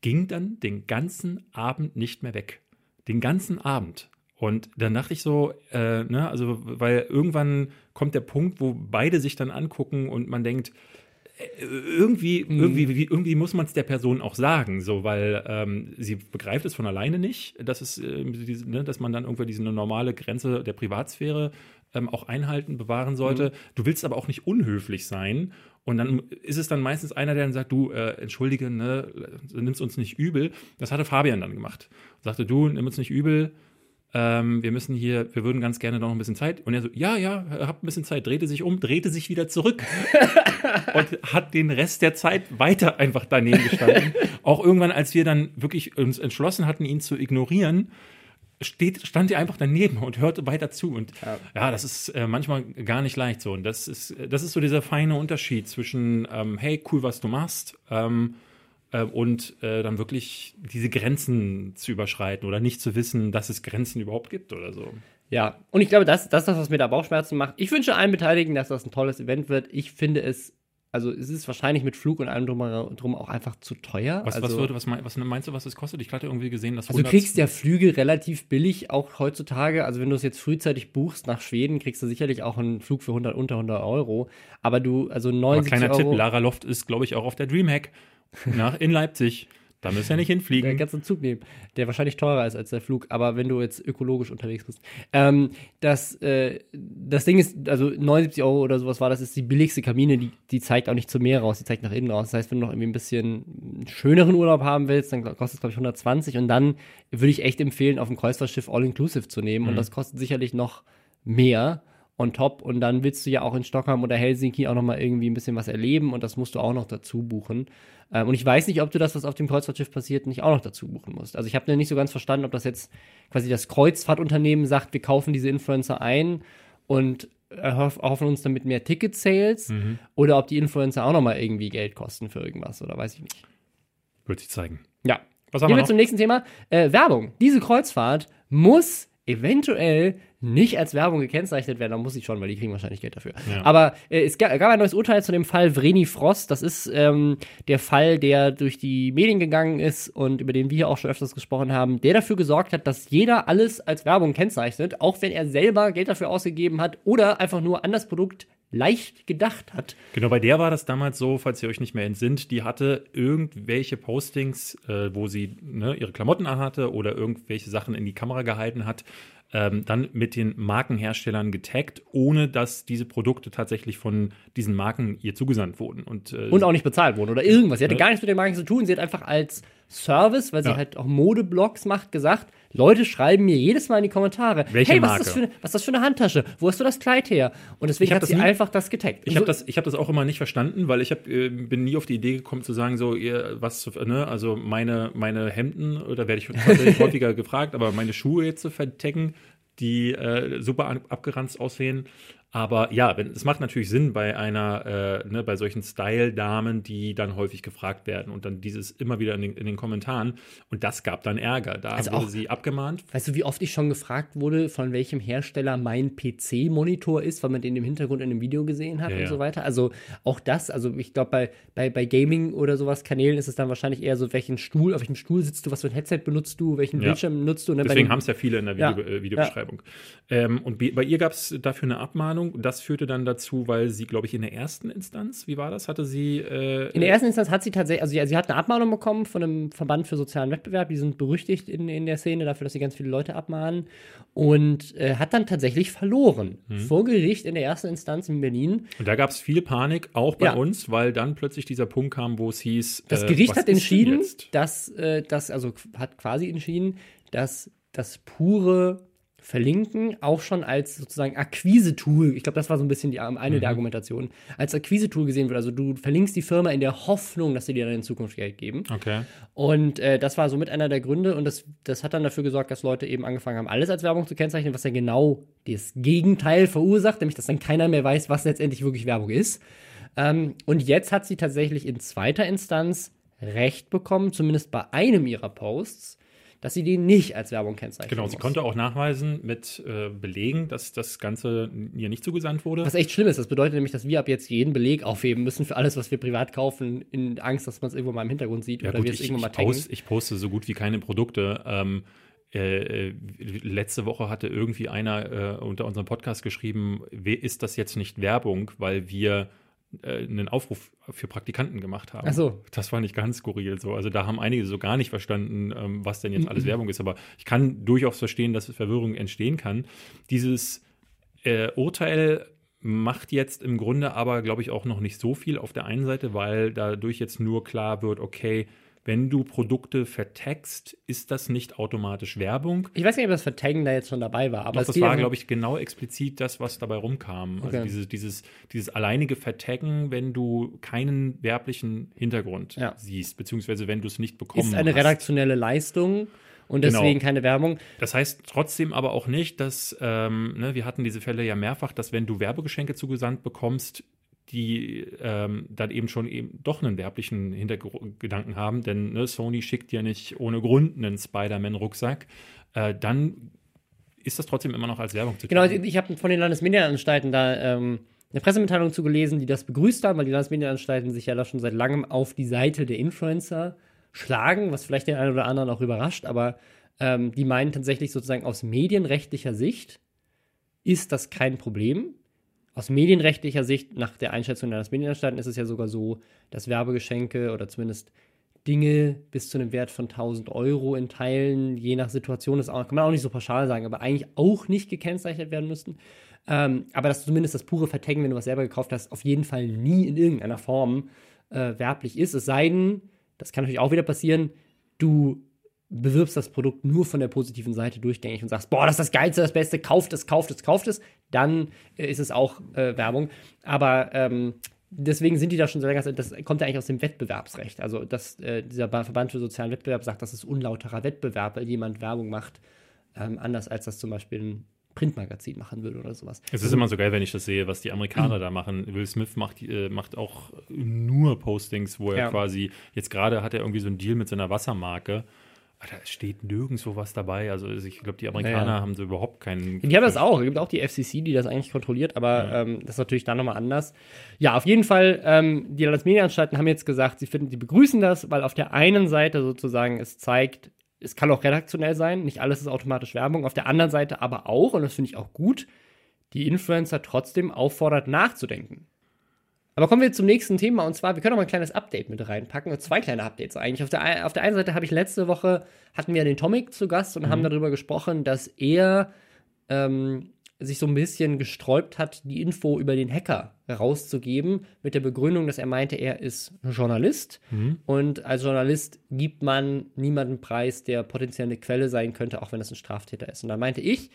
Speaker 1: ging dann den ganzen Abend nicht mehr weg. Den ganzen Abend. Und dann dachte ich so, äh, ne, also, weil irgendwann kommt der Punkt, wo beide sich dann angucken und man denkt, irgendwie,
Speaker 2: Mhm.
Speaker 1: irgendwie, wie- irgendwie muss man es der Person auch sagen, so, weil ähm, sie begreift es von alleine nicht, dass es, äh, diese, ne, dass man dann irgendwie diese normale Grenze der Privatsphäre ähm, auch einhalten, bewahren sollte.
Speaker 2: Mhm.
Speaker 1: Du willst aber auch nicht unhöflich sein. Und dann ist es dann meistens einer, der dann sagt, du, äh, entschuldige, ne, nimmst uns nicht übel. Das hatte Fabian dann gemacht. Sagte, du, nimm uns nicht übel, ähm, wir müssen hier, wir würden ganz gerne noch ein bisschen Zeit. Und er so, ja, ja, habt ein bisschen Zeit, drehte sich um, drehte sich wieder zurück und hat den Rest der Zeit weiter einfach daneben gestanden. Auch irgendwann, als wir dann wirklich uns entschlossen hatten, ihn zu ignorieren, steht, stand er einfach daneben und hörte weiter zu. Und ja, das ist äh, manchmal gar nicht leicht so. Und das ist, das ist so dieser feine Unterschied zwischen, ähm, hey, cool, was du machst, ähm, äh, und äh, dann wirklich diese Grenzen zu überschreiten oder nicht zu wissen, dass es Grenzen überhaupt gibt oder so.
Speaker 2: Ja, und ich glaube, das, das ist das, was mir da Bauchschmerzen macht. Ich wünsche allen Beteiligten, dass das ein tolles Event wird. Ich finde es, also es ist wahrscheinlich mit Flug und allem drum, drum auch einfach zu teuer.
Speaker 1: Was,
Speaker 2: also,
Speaker 1: was, würde, was, mein, was meinst du, was es kostet? Ich hatte irgendwie gesehen, dass
Speaker 2: Also du
Speaker 1: 100
Speaker 2: kriegst ja Flüge relativ billig, auch heutzutage. Also wenn du es jetzt frühzeitig buchst nach Schweden, kriegst du sicherlich auch einen Flug für 100, unter 100 Euro. Aber du, also
Speaker 1: Aber
Speaker 2: 79
Speaker 1: kleiner
Speaker 2: Euro.
Speaker 1: Tipp, Lara Loft ist, glaube ich, auch auf der Dreamhack nach, in Leipzig. Da müssen wir nicht hinfliegen.
Speaker 2: du einen Zug nehmen, der wahrscheinlich teurer ist als der Flug, aber wenn du jetzt ökologisch unterwegs bist. Ähm, das, äh, das Ding ist, also 79 Euro oder sowas war, das ist die billigste Kabine, die, die zeigt auch nicht zum Meer raus, die zeigt nach innen raus. Das heißt, wenn du noch irgendwie ein bisschen einen schöneren Urlaub haben willst, dann kostet es, glaube ich, 120 und dann würde ich echt empfehlen, auf dem Kreuzfahrtschiff All-Inclusive zu nehmen und das kostet sicherlich noch mehr on top und dann willst du ja auch in Stockholm oder Helsinki auch noch mal irgendwie ein bisschen was erleben und das musst du auch noch dazu buchen. Ähm, und ich weiß nicht, ob du das, was auf dem Kreuzfahrtschiff passiert, nicht auch noch dazu buchen musst. Also ich habe nicht so ganz verstanden, ob das jetzt quasi das Kreuzfahrtunternehmen sagt, wir kaufen diese Influencer ein und erhoff- erhoffen uns damit mehr Ticket-Sales oder ob die Influencer auch noch mal irgendwie Geld kosten für irgendwas oder weiß ich nicht.
Speaker 1: Wird sich zeigen.
Speaker 2: Ja.
Speaker 1: Was haben
Speaker 2: Gehen
Speaker 1: wir
Speaker 2: wir zum nächsten Thema. Äh, Werbung. Diese Kreuzfahrt muss eventuell nicht als Werbung gekennzeichnet werden, dann muss sie schon, weil die kriegen wahrscheinlich Geld dafür.
Speaker 1: Ja.
Speaker 2: Aber äh, es ga- gab ein neues Urteil zu dem Fall Vreni Frost. Das ist ähm, der Fall, der durch die Medien gegangen ist und über den wir auch schon öfters gesprochen haben, der dafür gesorgt hat, dass jeder alles als Werbung kennzeichnet, auch wenn er selber Geld dafür ausgegeben hat oder einfach nur an das Produkt leicht gedacht hat.
Speaker 1: Genau, bei der war das damals so, falls ihr euch nicht mehr entsinnt, die hatte irgendwelche Postings, äh, wo sie ne, ihre Klamotten anhatte oder irgendwelche Sachen in die Kamera gehalten hat, ähm, dann mit den Markenherstellern getaggt, ohne dass diese Produkte tatsächlich von diesen Marken ihr zugesandt wurden. Und, äh,
Speaker 2: und auch nicht bezahlt wurden oder irgendwas. Sie hatte
Speaker 1: Ja.
Speaker 2: gar nichts mit den Marken zu tun. Sie hat einfach als Service, weil sie
Speaker 1: Ja.
Speaker 2: halt auch Modeblogs macht, gesagt, Leute schreiben mir jedes Mal in die Kommentare,
Speaker 1: Welche
Speaker 2: hey, was
Speaker 1: Marke?
Speaker 2: ist, das für eine, was ist das für eine Handtasche? Wo hast du das Kleid her? Und deswegen hat
Speaker 1: das
Speaker 2: sie
Speaker 1: nie-
Speaker 2: einfach das getaggt.
Speaker 1: Ich habe das, ich hab das auch immer nicht verstanden, weil ich hab, äh, bin nie auf die Idee gekommen zu sagen, so, ihr, was, ne, also meine, meine Hemden, oder werde ich häufiger gefragt, aber meine Schuhe jetzt zu vertecken, die äh, super an- abgeranzt aussehen. Aber ja, wenn, es macht natürlich Sinn bei einer, äh, ne, bei solchen Style-Damen, die dann häufig gefragt werden und dann dieses immer wieder in den, in den Kommentaren. Und das gab dann Ärger. Da
Speaker 2: Also
Speaker 1: wurde
Speaker 2: auch-
Speaker 1: sie abgemahnt.
Speaker 2: Weißt du, wie oft ich schon gefragt wurde, von welchem Hersteller mein PC-Monitor ist, weil man den im Hintergrund in einem Video gesehen hat
Speaker 1: Ja,
Speaker 2: und
Speaker 1: ja.
Speaker 2: so weiter? Also auch das, also ich glaube, bei, bei, bei Gaming oder sowas Kanälen ist es dann wahrscheinlich eher so, welchen Stuhl, auf welchem Stuhl sitzt du, was für ein Headset benutzt du, welchen
Speaker 1: Ja.
Speaker 2: Bildschirm nutzt du. Ne?
Speaker 1: Deswegen haben es ja viele in der. Video, äh, Videobeschreibung. Ähm, und bei ihr gab es dafür eine Abmahnung. Das führte dann dazu, weil sie, glaube ich, in der ersten Instanz, wie war das, hatte sie. Äh,
Speaker 2: In der ersten Instanz hat sie tatsächlich, also ja, sie hat eine Abmahnung bekommen von einem Verband für sozialen Wettbewerb. Die sind berüchtigt in, in der Szene dafür, dass sie ganz viele Leute abmahnen. Und äh, hat dann tatsächlich verloren.
Speaker 1: Mhm.
Speaker 2: Vor Gericht in der ersten Instanz in Berlin.
Speaker 1: Und da gab es viel Panik, auch bei
Speaker 2: Ja.
Speaker 1: uns, weil dann plötzlich dieser Punkt kam, wo es hieß.
Speaker 2: Das
Speaker 1: äh,
Speaker 2: Gericht hat entschieden, dass äh, das, also hat quasi entschieden, dass das pure Verlinken auch schon als sozusagen Akquise-Tool, ich glaube, das war so ein bisschen die, eine
Speaker 1: Mhm.
Speaker 2: der Argumentationen, als Akquise-Tool gesehen wird. Also du verlinkst die Firma in der Hoffnung, dass sie dir dann in Zukunft Geld geben.
Speaker 1: Okay.
Speaker 2: Und äh, das war so mit einer der Gründe und das, das hat dann dafür gesorgt, dass Leute eben angefangen haben, alles als Werbung zu kennzeichnen, was ja genau das Gegenteil verursacht, nämlich dass dann keiner mehr weiß, was letztendlich wirklich Werbung ist. Ähm, und jetzt hat sie tatsächlich in zweiter Instanz Recht bekommen, zumindest bei einem ihrer Posts, dass sie den nicht als Werbung kennzeichnen
Speaker 1: Genau, sie
Speaker 2: muss.
Speaker 1: konnte auch nachweisen mit äh, Belegen, dass das Ganze ihr nicht zugesandt wurde.
Speaker 2: Was echt schlimm ist. Das bedeutet nämlich, dass wir ab jetzt jeden Beleg aufheben müssen für alles, was wir privat kaufen, in Angst, dass man es irgendwo mal im Hintergrund sieht
Speaker 1: Ja,
Speaker 2: oder
Speaker 1: gut,
Speaker 2: wir es irgendwo mal taggen.
Speaker 1: post, ich poste so gut wie keine Produkte. Ähm, äh, äh, letzte Woche hatte irgendwie einer äh, unter unserem Podcast geschrieben, ist das jetzt nicht Werbung, weil wir äh, einen Aufruf für Praktikanten gemacht haben.
Speaker 2: Ach so.
Speaker 1: Das fand ich ganz skurril so. Also da haben einige so gar nicht verstanden, ähm, was denn jetzt
Speaker 2: Mhm.
Speaker 1: alles Werbung ist. Aber ich kann durchaus verstehen, dass Verwirrung entstehen kann. Dieses äh, Urteil macht jetzt im Grunde aber, glaube ich, auch noch nicht so viel auf der einen Seite, weil dadurch jetzt nur klar wird, okay, wenn du Produkte vertext, ist das nicht automatisch Werbung.
Speaker 2: Ich weiß nicht, ob das Vertaggen da jetzt schon dabei war, aber
Speaker 1: Doch, das war, glaube ich, genau explizit das, was dabei rumkam. Also
Speaker 2: Okay.
Speaker 1: dieses, dieses, dieses alleinige Vertaggen, wenn du keinen werblichen Hintergrund
Speaker 2: Ja.
Speaker 1: siehst, beziehungsweise wenn du es nicht bekommen
Speaker 2: ist eine
Speaker 1: hast.
Speaker 2: redaktionelle Leistung und
Speaker 1: Genau.
Speaker 2: deswegen keine Werbung.
Speaker 1: Das heißt trotzdem aber auch nicht, dass, ähm, ne, wir hatten diese Fälle ja mehrfach, dass wenn du Werbegeschenke zugesandt bekommst, die ähm, dann eben schon eben doch einen werblichen Hintergedanken haben, denn ne, Sony schickt ja nicht ohne Grund einen Spider-Man-Rucksack, äh, dann ist das trotzdem immer noch als Werbung zu
Speaker 2: Genau,
Speaker 1: tun.
Speaker 2: ich habe von den Landesmedienanstalten da ähm, eine Pressemitteilung zugelesen, die das begrüßt haben, weil die Landesmedienanstalten sich ja da schon seit langem auf die Seite der Influencer schlagen, was vielleicht den einen oder anderen auch überrascht, aber ähm, die meinen tatsächlich sozusagen aus medienrechtlicher Sicht ist das kein Problem. Aus medienrechtlicher Sicht, nach der Einschätzung der Landesmedienanstalten, ist es ja sogar so, dass Werbegeschenke oder zumindest Dinge bis zu einem Wert von 1000 Euro in Teilen, je nach Situation, das kann man auch nicht so pauschal sagen, aber eigentlich auch nicht gekennzeichnet werden müssten. Ähm, aber dass zumindest das pure Vertaggen, wenn du was selber gekauft hast, auf jeden Fall nie in irgendeiner Form äh, werblich ist. Es sei denn, das kann natürlich auch wieder passieren, du bewirbst das Produkt nur von der positiven Seite durchgängig und sagst, boah, das ist das Geilste, das Beste, kauft es, kauft es, kauft es, dann äh, ist es auch äh, Werbung. Aber ähm, deswegen sind die da schon so länger, das kommt ja eigentlich aus dem Wettbewerbsrecht. Also dass äh, dieser Ba- Verband für sozialen Wettbewerb sagt, das ist unlauterer Wettbewerb, weil jemand Werbung macht, ähm, anders als das zum Beispiel ein Printmagazin machen würde oder sowas.
Speaker 1: Es ist immer so geil, wenn ich das sehe, was die Amerikaner da machen. Will Smith macht, äh, macht auch nur Postings, wo er
Speaker 2: Ja.
Speaker 1: quasi, jetzt gerade hat er irgendwie so einen Deal mit seiner Wassermarke. Da steht nirgendwo was dabei. Also ich glaube, die Amerikaner
Speaker 2: Ja, ja.
Speaker 1: haben so überhaupt keinen.
Speaker 2: Die haben das auch. Es gibt auch die FCC, die das eigentlich kontrolliert, aber ähm, das ist natürlich dann nochmal anders. Ja, auf jeden Fall, ähm, die Landesmedienanstalten haben jetzt gesagt, sie finden, sie begrüßen das, weil auf der einen Seite sozusagen es zeigt, es kann auch redaktionell sein, nicht alles ist automatisch Werbung. Auf der anderen Seite aber auch, und das finde ich auch gut, die Influencer trotzdem auffordert, nachzudenken. Aber kommen wir zum nächsten Thema und zwar, wir können auch mal ein kleines Update mit reinpacken, zwei kleine Updates eigentlich. Auf der, auf der einen Seite habe ich letzte Woche, hatten wir den Tomic zu Gast und haben darüber gesprochen, dass er ähm, sich so ein bisschen gesträubt hat, die Info über den Hacker rauszugeben, mit der Begründung, dass er meinte, er ist Journalist und als Journalist gibt man niemanden preis, der potenziell eine Quelle sein könnte, auch wenn es ein Straftäter ist. Und da meinte ich,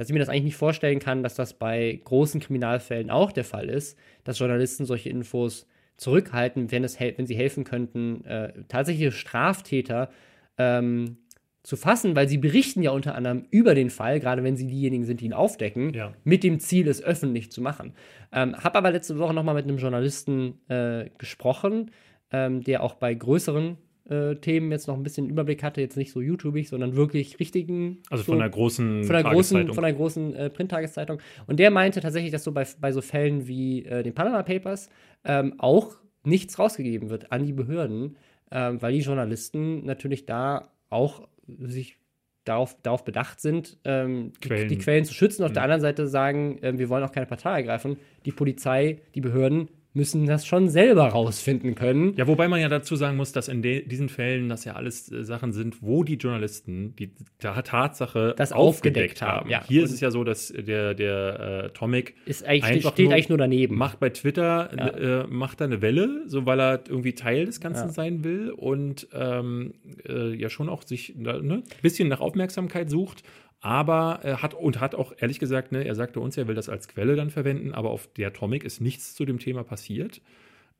Speaker 2: dass ich mir das eigentlich nicht vorstellen kann, dass das bei großen Kriminalfällen auch der Fall ist, dass Journalisten solche Infos zurückhalten, wenn, es wenn sie helfen könnten, äh, tatsächliche Straftäter ähm, zu fassen, weil sie berichten ja unter anderem über den Fall, gerade wenn sie diejenigen sind, die ihn aufdecken,
Speaker 1: Ja.
Speaker 2: mit dem Ziel, es öffentlich zu machen. Ähm, habe aber letzte Woche nochmal mit einem Journalisten äh, gesprochen, ähm, der auch bei größeren äh, Themen jetzt noch ein bisschen Überblick hatte, jetzt nicht so YouTubig, sondern wirklich richtigen.
Speaker 1: Also
Speaker 2: so,
Speaker 1: von einer großen
Speaker 2: von der großen, von der großen äh, Printtageszeitung. Und der meinte tatsächlich, dass so bei, bei so Fällen wie äh, den Panama Papers ähm, auch nichts rausgegeben wird an die Behörden, ähm, weil die Journalisten natürlich da auch sich darauf, darauf bedacht sind, ähm, die,
Speaker 1: Quellen.
Speaker 2: die Quellen zu schützen. Auf der anderen Seite sagen, ähm, wir wollen auch keine Partei ergreifen. Die Polizei, die Behörden müssen das schon selber rausfinden können.
Speaker 1: Ja, wobei man ja dazu sagen muss, dass in diesen Fällen das ja alles äh, Sachen sind, wo die Journalisten die Ta- Tatsache
Speaker 2: Das aufgedeckt haben,
Speaker 1: haben.
Speaker 2: ja.
Speaker 1: Hier
Speaker 2: Und-
Speaker 1: ist es ja so, dass der, der äh, Tomic
Speaker 2: Ist eigentlich, steht,
Speaker 1: Einfach
Speaker 2: steht
Speaker 1: nur-
Speaker 2: eigentlich nur daneben.
Speaker 1: macht bei Twitter äh, macht da eine Welle, so weil er irgendwie Teil des Ganzen
Speaker 2: Ja.
Speaker 1: sein will und ähm, äh, ja schon auch sich ein ne, bisschen nach Aufmerksamkeit sucht. Aber er hat und hat auch ehrlich gesagt, ne, er sagte uns, er will das als Quelle dann verwenden, aber auf der Atomic ist nichts zu dem Thema passiert.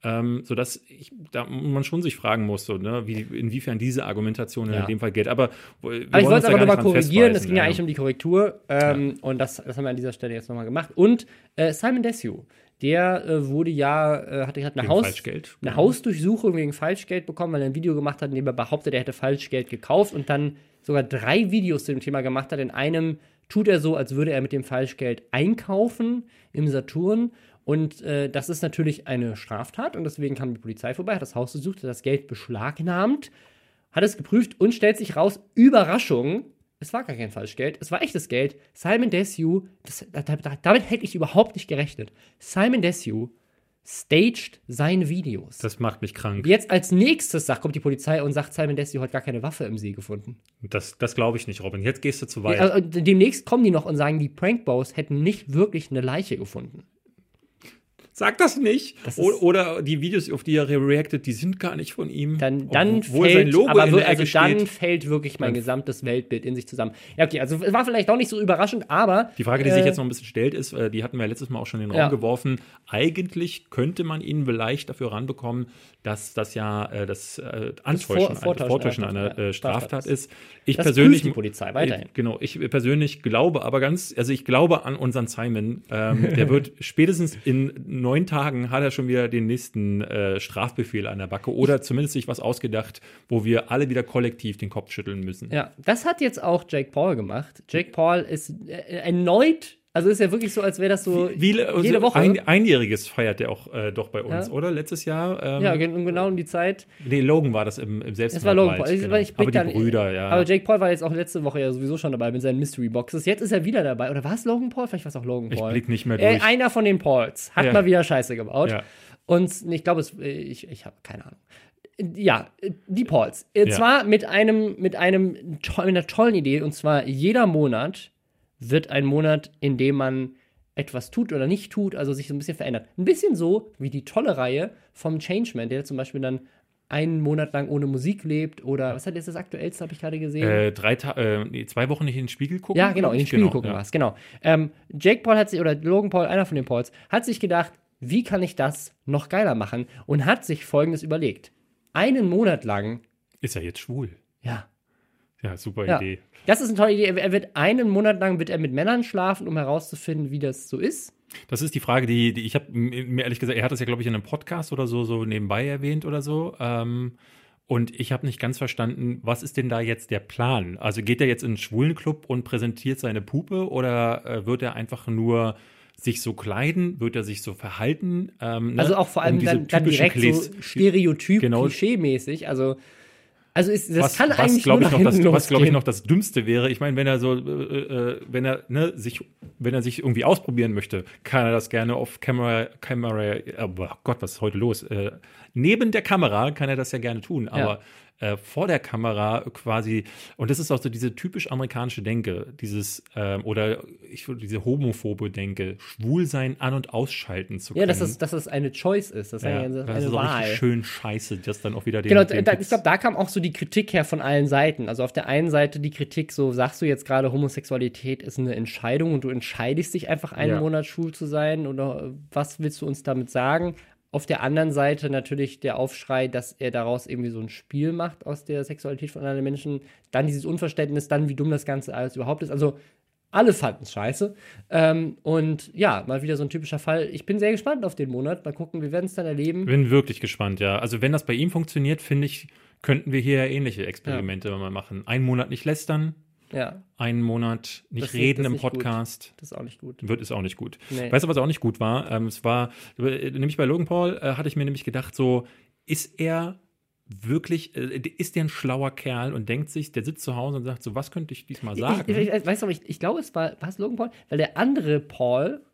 Speaker 1: Ähm, sodass ich, da man schon sich fragen muss, so, ne, wie, inwiefern diese Argumentation
Speaker 2: Ja.
Speaker 1: in dem Fall geht. Aber, wir
Speaker 2: Aber ich wollte es aber nochmal korrigieren. Es ging ja eigentlich um die Korrektur. Ähm, Und das, das haben wir an dieser Stelle jetzt nochmal gemacht. Und äh, Simon Desue, der äh, wurde ja, äh, hatte, hat eine, Haus, eine Hausdurchsuchung wegen Falschgeld bekommen, weil er ein Video gemacht hat, in dem er behauptet, er hätte Falschgeld gekauft und dann sogar drei Videos zu dem Thema gemacht hat. In einem tut er so, als würde er mit dem Falschgeld einkaufen im Saturn. Und äh, das ist natürlich eine Straftat und deswegen kam die Polizei vorbei, hat das Haus besucht, hat das Geld beschlagnahmt hat es geprüft und stellt sich raus, Überraschung, es war gar kein Falschgeld, es war echtes Geld. Simon Desue, das, da, da, damit hätte ich überhaupt nicht gerechnet. Simon Desue staged seine Videos.
Speaker 1: Das macht mich krank.
Speaker 2: Jetzt als nächstes sagt, kommt die Polizei und sagt, Simon Desue hat gar keine Waffe im See gefunden.
Speaker 1: Das, das glaube ich nicht, Robin. Jetzt gehst du zu weit.
Speaker 2: Also, demnächst kommen die noch und sagen, die Prankbows hätten nicht wirklich eine Leiche gefunden.
Speaker 1: Sag das nicht.
Speaker 2: Das
Speaker 1: Oder die Videos, auf die er reactet, die sind gar nicht von ihm.
Speaker 2: Dann, dann fällt,
Speaker 1: sein Logo
Speaker 2: aber wir- also dann fällt wirklich mein gesamtes Weltbild in sich zusammen. Ja, okay, also es war vielleicht auch nicht so überraschend, aber
Speaker 1: Die Frage, die sich
Speaker 2: äh,
Speaker 1: jetzt noch ein bisschen stellt, ist, äh, die hatten wir letztes Mal auch schon in den Raum
Speaker 2: Ja.
Speaker 1: geworfen. Eigentlich könnte man ihn vielleicht dafür ranbekommen, dass das ja äh, das äh, Antäuschen,
Speaker 2: Vor-
Speaker 1: das Vortäuschen einer äh, Straftat ist. Ich
Speaker 2: Das
Speaker 1: persönlich
Speaker 2: die Polizei weiterhin.
Speaker 1: Ich, genau, ich persönlich glaube aber ganz, also ich glaube an unseren Simon. Ähm, der wird spätestens in neun Tagen hat er schon wieder den nächsten äh, Strafbefehl an der Backe oder zumindest sich was ausgedacht, wo wir alle wieder kollektiv den Kopf schütteln müssen.
Speaker 2: Ja, das hat jetzt auch Jake Paul gemacht. Jake Paul ist äh, erneut, also ist ja wirklich so, als wäre das so
Speaker 1: Wie, also
Speaker 2: jede Woche.
Speaker 1: Ein, einjähriges feiert der auch äh, doch bei uns,
Speaker 2: Ja.
Speaker 1: oder? Letztes Jahr. Ähm,
Speaker 2: ja, gen- genau um die Zeit.
Speaker 1: Nee, Logan war das im, im
Speaker 2: Das war Logan Paul.
Speaker 1: Selbstmordwald.
Speaker 2: Ich,
Speaker 1: Genau.
Speaker 2: ich
Speaker 1: Aber die
Speaker 2: dann-
Speaker 1: Brüder, ja.
Speaker 2: Aber Jake Paul war jetzt auch letzte Woche ja sowieso schon dabei mit seinen Mystery Boxes. Jetzt ist er wieder dabei. Oder war es Logan Paul? Vielleicht war es auch Logan
Speaker 1: Ich
Speaker 2: Paul.
Speaker 1: blick nicht mehr
Speaker 2: Äh,
Speaker 1: durch.
Speaker 2: einer von den Pauls hat
Speaker 1: Ja.
Speaker 2: mal wieder Scheiße gebaut.
Speaker 1: Ja.
Speaker 2: Und ich glaube, äh, ich, ich habe keine Ahnung. Ja, äh, die Pauls.
Speaker 1: Ja.
Speaker 2: zwar mit einem, mit einem mit einer tollen Idee. Und zwar jeder Monat wird ein Monat, in dem man etwas tut oder nicht tut, also sich so ein bisschen verändert. Ein bisschen so wie die tolle Reihe vom Changeman, der zum Beispiel dann einen Monat lang ohne Musik lebt oder was hat jetzt das aktuellste, habe ich gerade gesehen?
Speaker 1: Äh, drei Ta äh, nee, zwei Wochen nicht in den Spiegel gucken?
Speaker 2: Ja, genau, in den. Spiegel
Speaker 1: Genau,
Speaker 2: gucken
Speaker 1: ja.
Speaker 2: war's, genau. Ähm, Jake Paul hat sich, oder Logan Paul, einer von den Pauls, hat sich gedacht, wie kann ich das noch geiler machen? Und hat sich folgendes überlegt. Einen Monat lang,
Speaker 1: Ist er jetzt schwul?
Speaker 2: ja,
Speaker 1: Ja, super
Speaker 2: ja.
Speaker 1: Idee.
Speaker 2: Das ist eine tolle Idee. Er- wird einen Monat lang wird er mit Männern schlafen, um herauszufinden, wie das so ist.
Speaker 1: Das ist die Frage, die, die ich habe mir ehrlich gesagt, er hat das ja, glaube ich, in einem Podcast oder so, so nebenbei erwähnt oder so. Ähm, und ich habe nicht ganz verstanden, was ist denn da jetzt der Plan? Also geht er jetzt in einen Schwulenclub und präsentiert seine Puppe oder äh, wird er einfach nur sich so kleiden? Wird er sich so verhalten? Ähm, ne?
Speaker 2: Also auch vor allem
Speaker 1: Um
Speaker 2: dann, dann direkt so
Speaker 1: Klis-
Speaker 2: stereotyp,
Speaker 1: Genau.
Speaker 2: klischee-mäßig. Also, also ist, das
Speaker 1: was,
Speaker 2: kann
Speaker 1: was
Speaker 2: eigentlich
Speaker 1: glaube
Speaker 2: nur
Speaker 1: ich noch das, was glaube ich noch das Dümmste wäre. Ich meine, wenn er so, äh, äh, wenn er ne, sich, wenn er sich irgendwie ausprobieren möchte, kann er das gerne auf Kamera, Kamera, oh Gott, was ist heute los? Äh, neben der Kamera kann er das ja gerne tun, aber äh, vor der Kamera quasi, und das ist auch so diese typisch amerikanische Denke, dieses, ähm, oder ich würde diese homophobe Denke, Schwulsein an- und ausschalten zu können.
Speaker 2: Ja, dass das, dass das eine Choice ist. Das ist
Speaker 1: ja,
Speaker 2: eine,
Speaker 1: das
Speaker 2: eine
Speaker 1: ist auch
Speaker 2: Wahl.
Speaker 1: richtig schön scheiße, das dann auch wieder den,
Speaker 2: Genau,
Speaker 1: den
Speaker 2: da, ich glaube, da kam auch so die Kritik her von allen Seiten. Also auf der einen Seite die Kritik, so sagst du jetzt gerade, Homosexualität ist eine Entscheidung und du entscheidest dich einfach einen
Speaker 1: Ja.
Speaker 2: Monat schwul zu sein oder was willst du uns damit sagen? Auf der anderen Seite natürlich der Aufschrei, dass er daraus irgendwie so ein Spiel macht aus der Sexualität von anderen Menschen. Dann dieses Unverständnis, dann wie dumm das Ganze alles überhaupt ist. Also alle fanden es scheiße. Ähm, und ja, mal wieder so ein typischer Fall. Ich bin sehr gespannt auf den Monat. Mal gucken, wir werden es dann erleben.
Speaker 1: Bin wirklich gespannt, ja. Also wenn das bei ihm funktioniert, finde ich, könnten wir hier ja ähnliche Experimente mal machen. Einen Monat nicht lästern,
Speaker 2: Ja,
Speaker 1: einen Monat nicht
Speaker 2: Das-
Speaker 1: reden im
Speaker 2: nicht gut.
Speaker 1: Podcast.
Speaker 2: das ist auch nicht gut.
Speaker 1: Wird ist auch nicht gut.
Speaker 2: Nee.
Speaker 1: Weißt du, was auch nicht gut war? Ähm, es war, nämlich bei Logan Paul äh, hatte ich mir nämlich gedacht, so, ist er wirklich, äh, ist der ein schlauer Kerl und denkt sich, der sitzt zu Hause und sagt so, was könnte ich diesmal sagen?
Speaker 2: Ich, ich, ich, weißt du, ich, ich glaube, es war, war es Logan Paul, weil der andere Paul,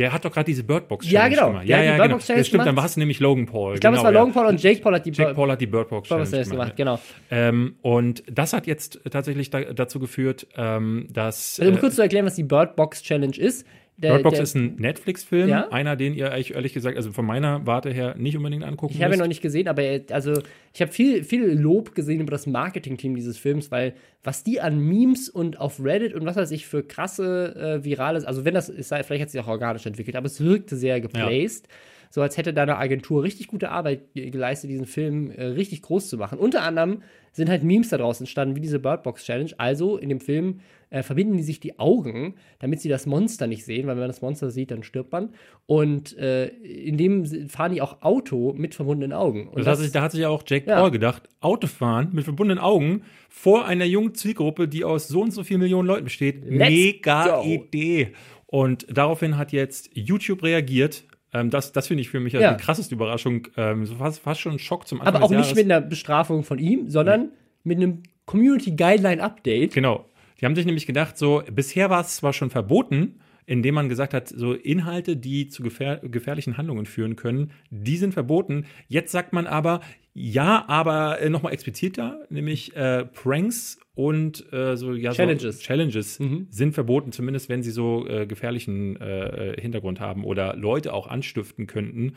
Speaker 1: der hat doch gerade diese Birdbox
Speaker 2: Ja, genau.
Speaker 1: gemacht. Ja, ja, genau.
Speaker 2: Challenge
Speaker 1: Das stimmt, dann
Speaker 2: gemacht.
Speaker 1: war es nämlich Logan Paul.
Speaker 2: ich glaube,
Speaker 1: genau,
Speaker 2: es war. Logan Paul und Jake Paul hat die
Speaker 1: Jake Paul hat die Birdbox
Speaker 2: Box
Speaker 1: Challenge
Speaker 2: gemacht,
Speaker 1: gemacht.
Speaker 2: genau.
Speaker 1: Ähm, und das hat jetzt tatsächlich da, dazu geführt, ähm, dass
Speaker 2: Also, um
Speaker 1: äh,
Speaker 2: kurz zu erklären, was die Bird Box Challenge ist. Der,
Speaker 1: Bird Box
Speaker 2: der,
Speaker 1: ist ein Netflix-Film,
Speaker 2: Ja?
Speaker 1: einer, den ihr eigentlich ehrlich gesagt, also von meiner Warte her nicht unbedingt angucken
Speaker 2: Ich habe ihn noch nicht gesehen, aber er- also ich habe viel, viel Lob gesehen über das Marketing-Team dieses Films, weil was die an Memes und auf Reddit und was weiß ich für krasse äh, virales, also wenn das ist, vielleicht hat sich auch organisch entwickelt, aber es wirkte sehr geplaced. So als hätte da eine Agentur richtig gute Arbeit ge- geleistet, diesen Film äh, richtig groß zu machen. Unter anderem sind halt Memes daraus entstanden, wie diese Bird Box Challenge. Also in dem Film äh, verbinden die sich die Augen, damit sie das Monster nicht sehen, weil wenn man das Monster sieht, dann stirbt man. Und äh, in dem fahren die auch Auto mit verbundenen Augen. Und
Speaker 1: Das hat sich, da hat sich ja auch Jake
Speaker 2: Ja.
Speaker 1: Paul gedacht, Autofahren mit verbundenen Augen vor einer jungen Zielgruppe, die aus so und so vielen Millionen Leuten besteht.
Speaker 2: Let's
Speaker 1: Mega
Speaker 2: go.
Speaker 1: Idee. Und daraufhin hat jetzt YouTube reagiert. Ähm, das das finde ich für mich ja.
Speaker 2: Ja.
Speaker 1: die krasseste Überraschung. Ähm, so fast, fast schon ein Schock zum Anfang
Speaker 2: aber auch nicht
Speaker 1: Jahres.
Speaker 2: mit einer Bestrafung von ihm, sondern mit einem Community Guideline Update.
Speaker 1: Genau. Die haben sich nämlich gedacht, so, bisher war es zwar schon verboten, indem man gesagt hat, so Inhalte, die zu gefähr gefährlichen Handlungen führen können, die sind verboten. Jetzt sagt man aber, ja, aber äh, nochmal expliziter, nämlich äh, Pranks und äh, so, ja,
Speaker 2: Challenges.
Speaker 1: So Challenges sind verboten, zumindest wenn sie so äh, gefährlichen äh, äh, Hintergrund haben oder Leute auch anstiften könnten.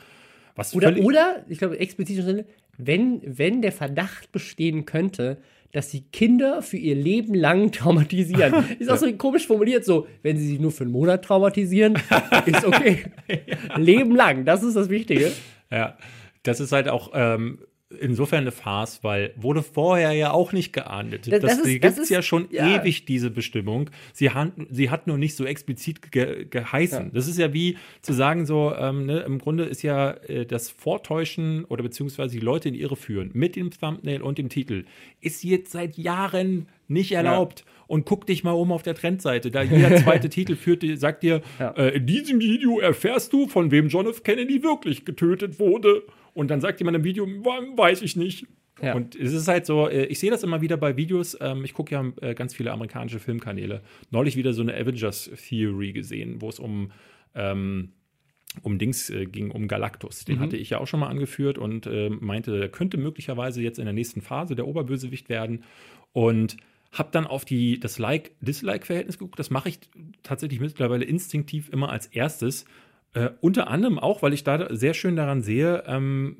Speaker 1: Was
Speaker 2: Oder, oder, ich glaube, explizit wenn, wenn der Verdacht bestehen könnte, dass sie Kinder für ihr Leben lang traumatisieren. Ist auch so komisch formuliert, so, wenn sie sie nur für einen Monat traumatisieren, ist okay. Leben lang, das ist das Wichtige.
Speaker 1: Ja, das ist halt auch ähm, insofern eine Farce, weil wurde vorher ja auch nicht geahndet.
Speaker 2: Das-
Speaker 1: Das,
Speaker 2: das
Speaker 1: gibt es ja schon
Speaker 2: ja.
Speaker 1: ewig, diese Bestimmung. Sie hat, sie hat nur nicht so explizit ge, geheißen. Das ist ja wie zu sagen, so, ähm, ne, im Grunde ist ja äh, das Vortäuschen oder beziehungsweise die Leute in die Irre führen mit dem Thumbnail und dem Titel ist jetzt seit Jahren nicht erlaubt. Und guck dich mal um auf der Trendseite. Da jeder zweite Titel führt, sagt dir,
Speaker 2: Ja.
Speaker 1: äh, in diesem Video erfährst du, von wem John F. Kennedy wirklich getötet wurde. Und dann sagt jemand im Video, "Wa- weiß ich nicht.
Speaker 2: Ja.
Speaker 1: Und es ist halt so, äh, ich sehe das immer wieder bei Videos. Ähm, ich gucke ja äh, ganz viele amerikanische Filmkanäle. Neulich wieder so eine Avengers Theory gesehen, wo es um ähm, um Dings äh, ging, um Galactus. Den hatte ich ja auch schon mal angeführt und meinte, der könnte möglicherweise jetzt in der nächsten Phase der Oberbösewicht werden. Und habe dann auf die, das Like-Dislike-Verhältnis geguckt. Das mache ich tatsächlich mittlerweile instinktiv immer als erstes. Äh, unter anderem auch, weil ich da sehr schön daran sehe, ähm,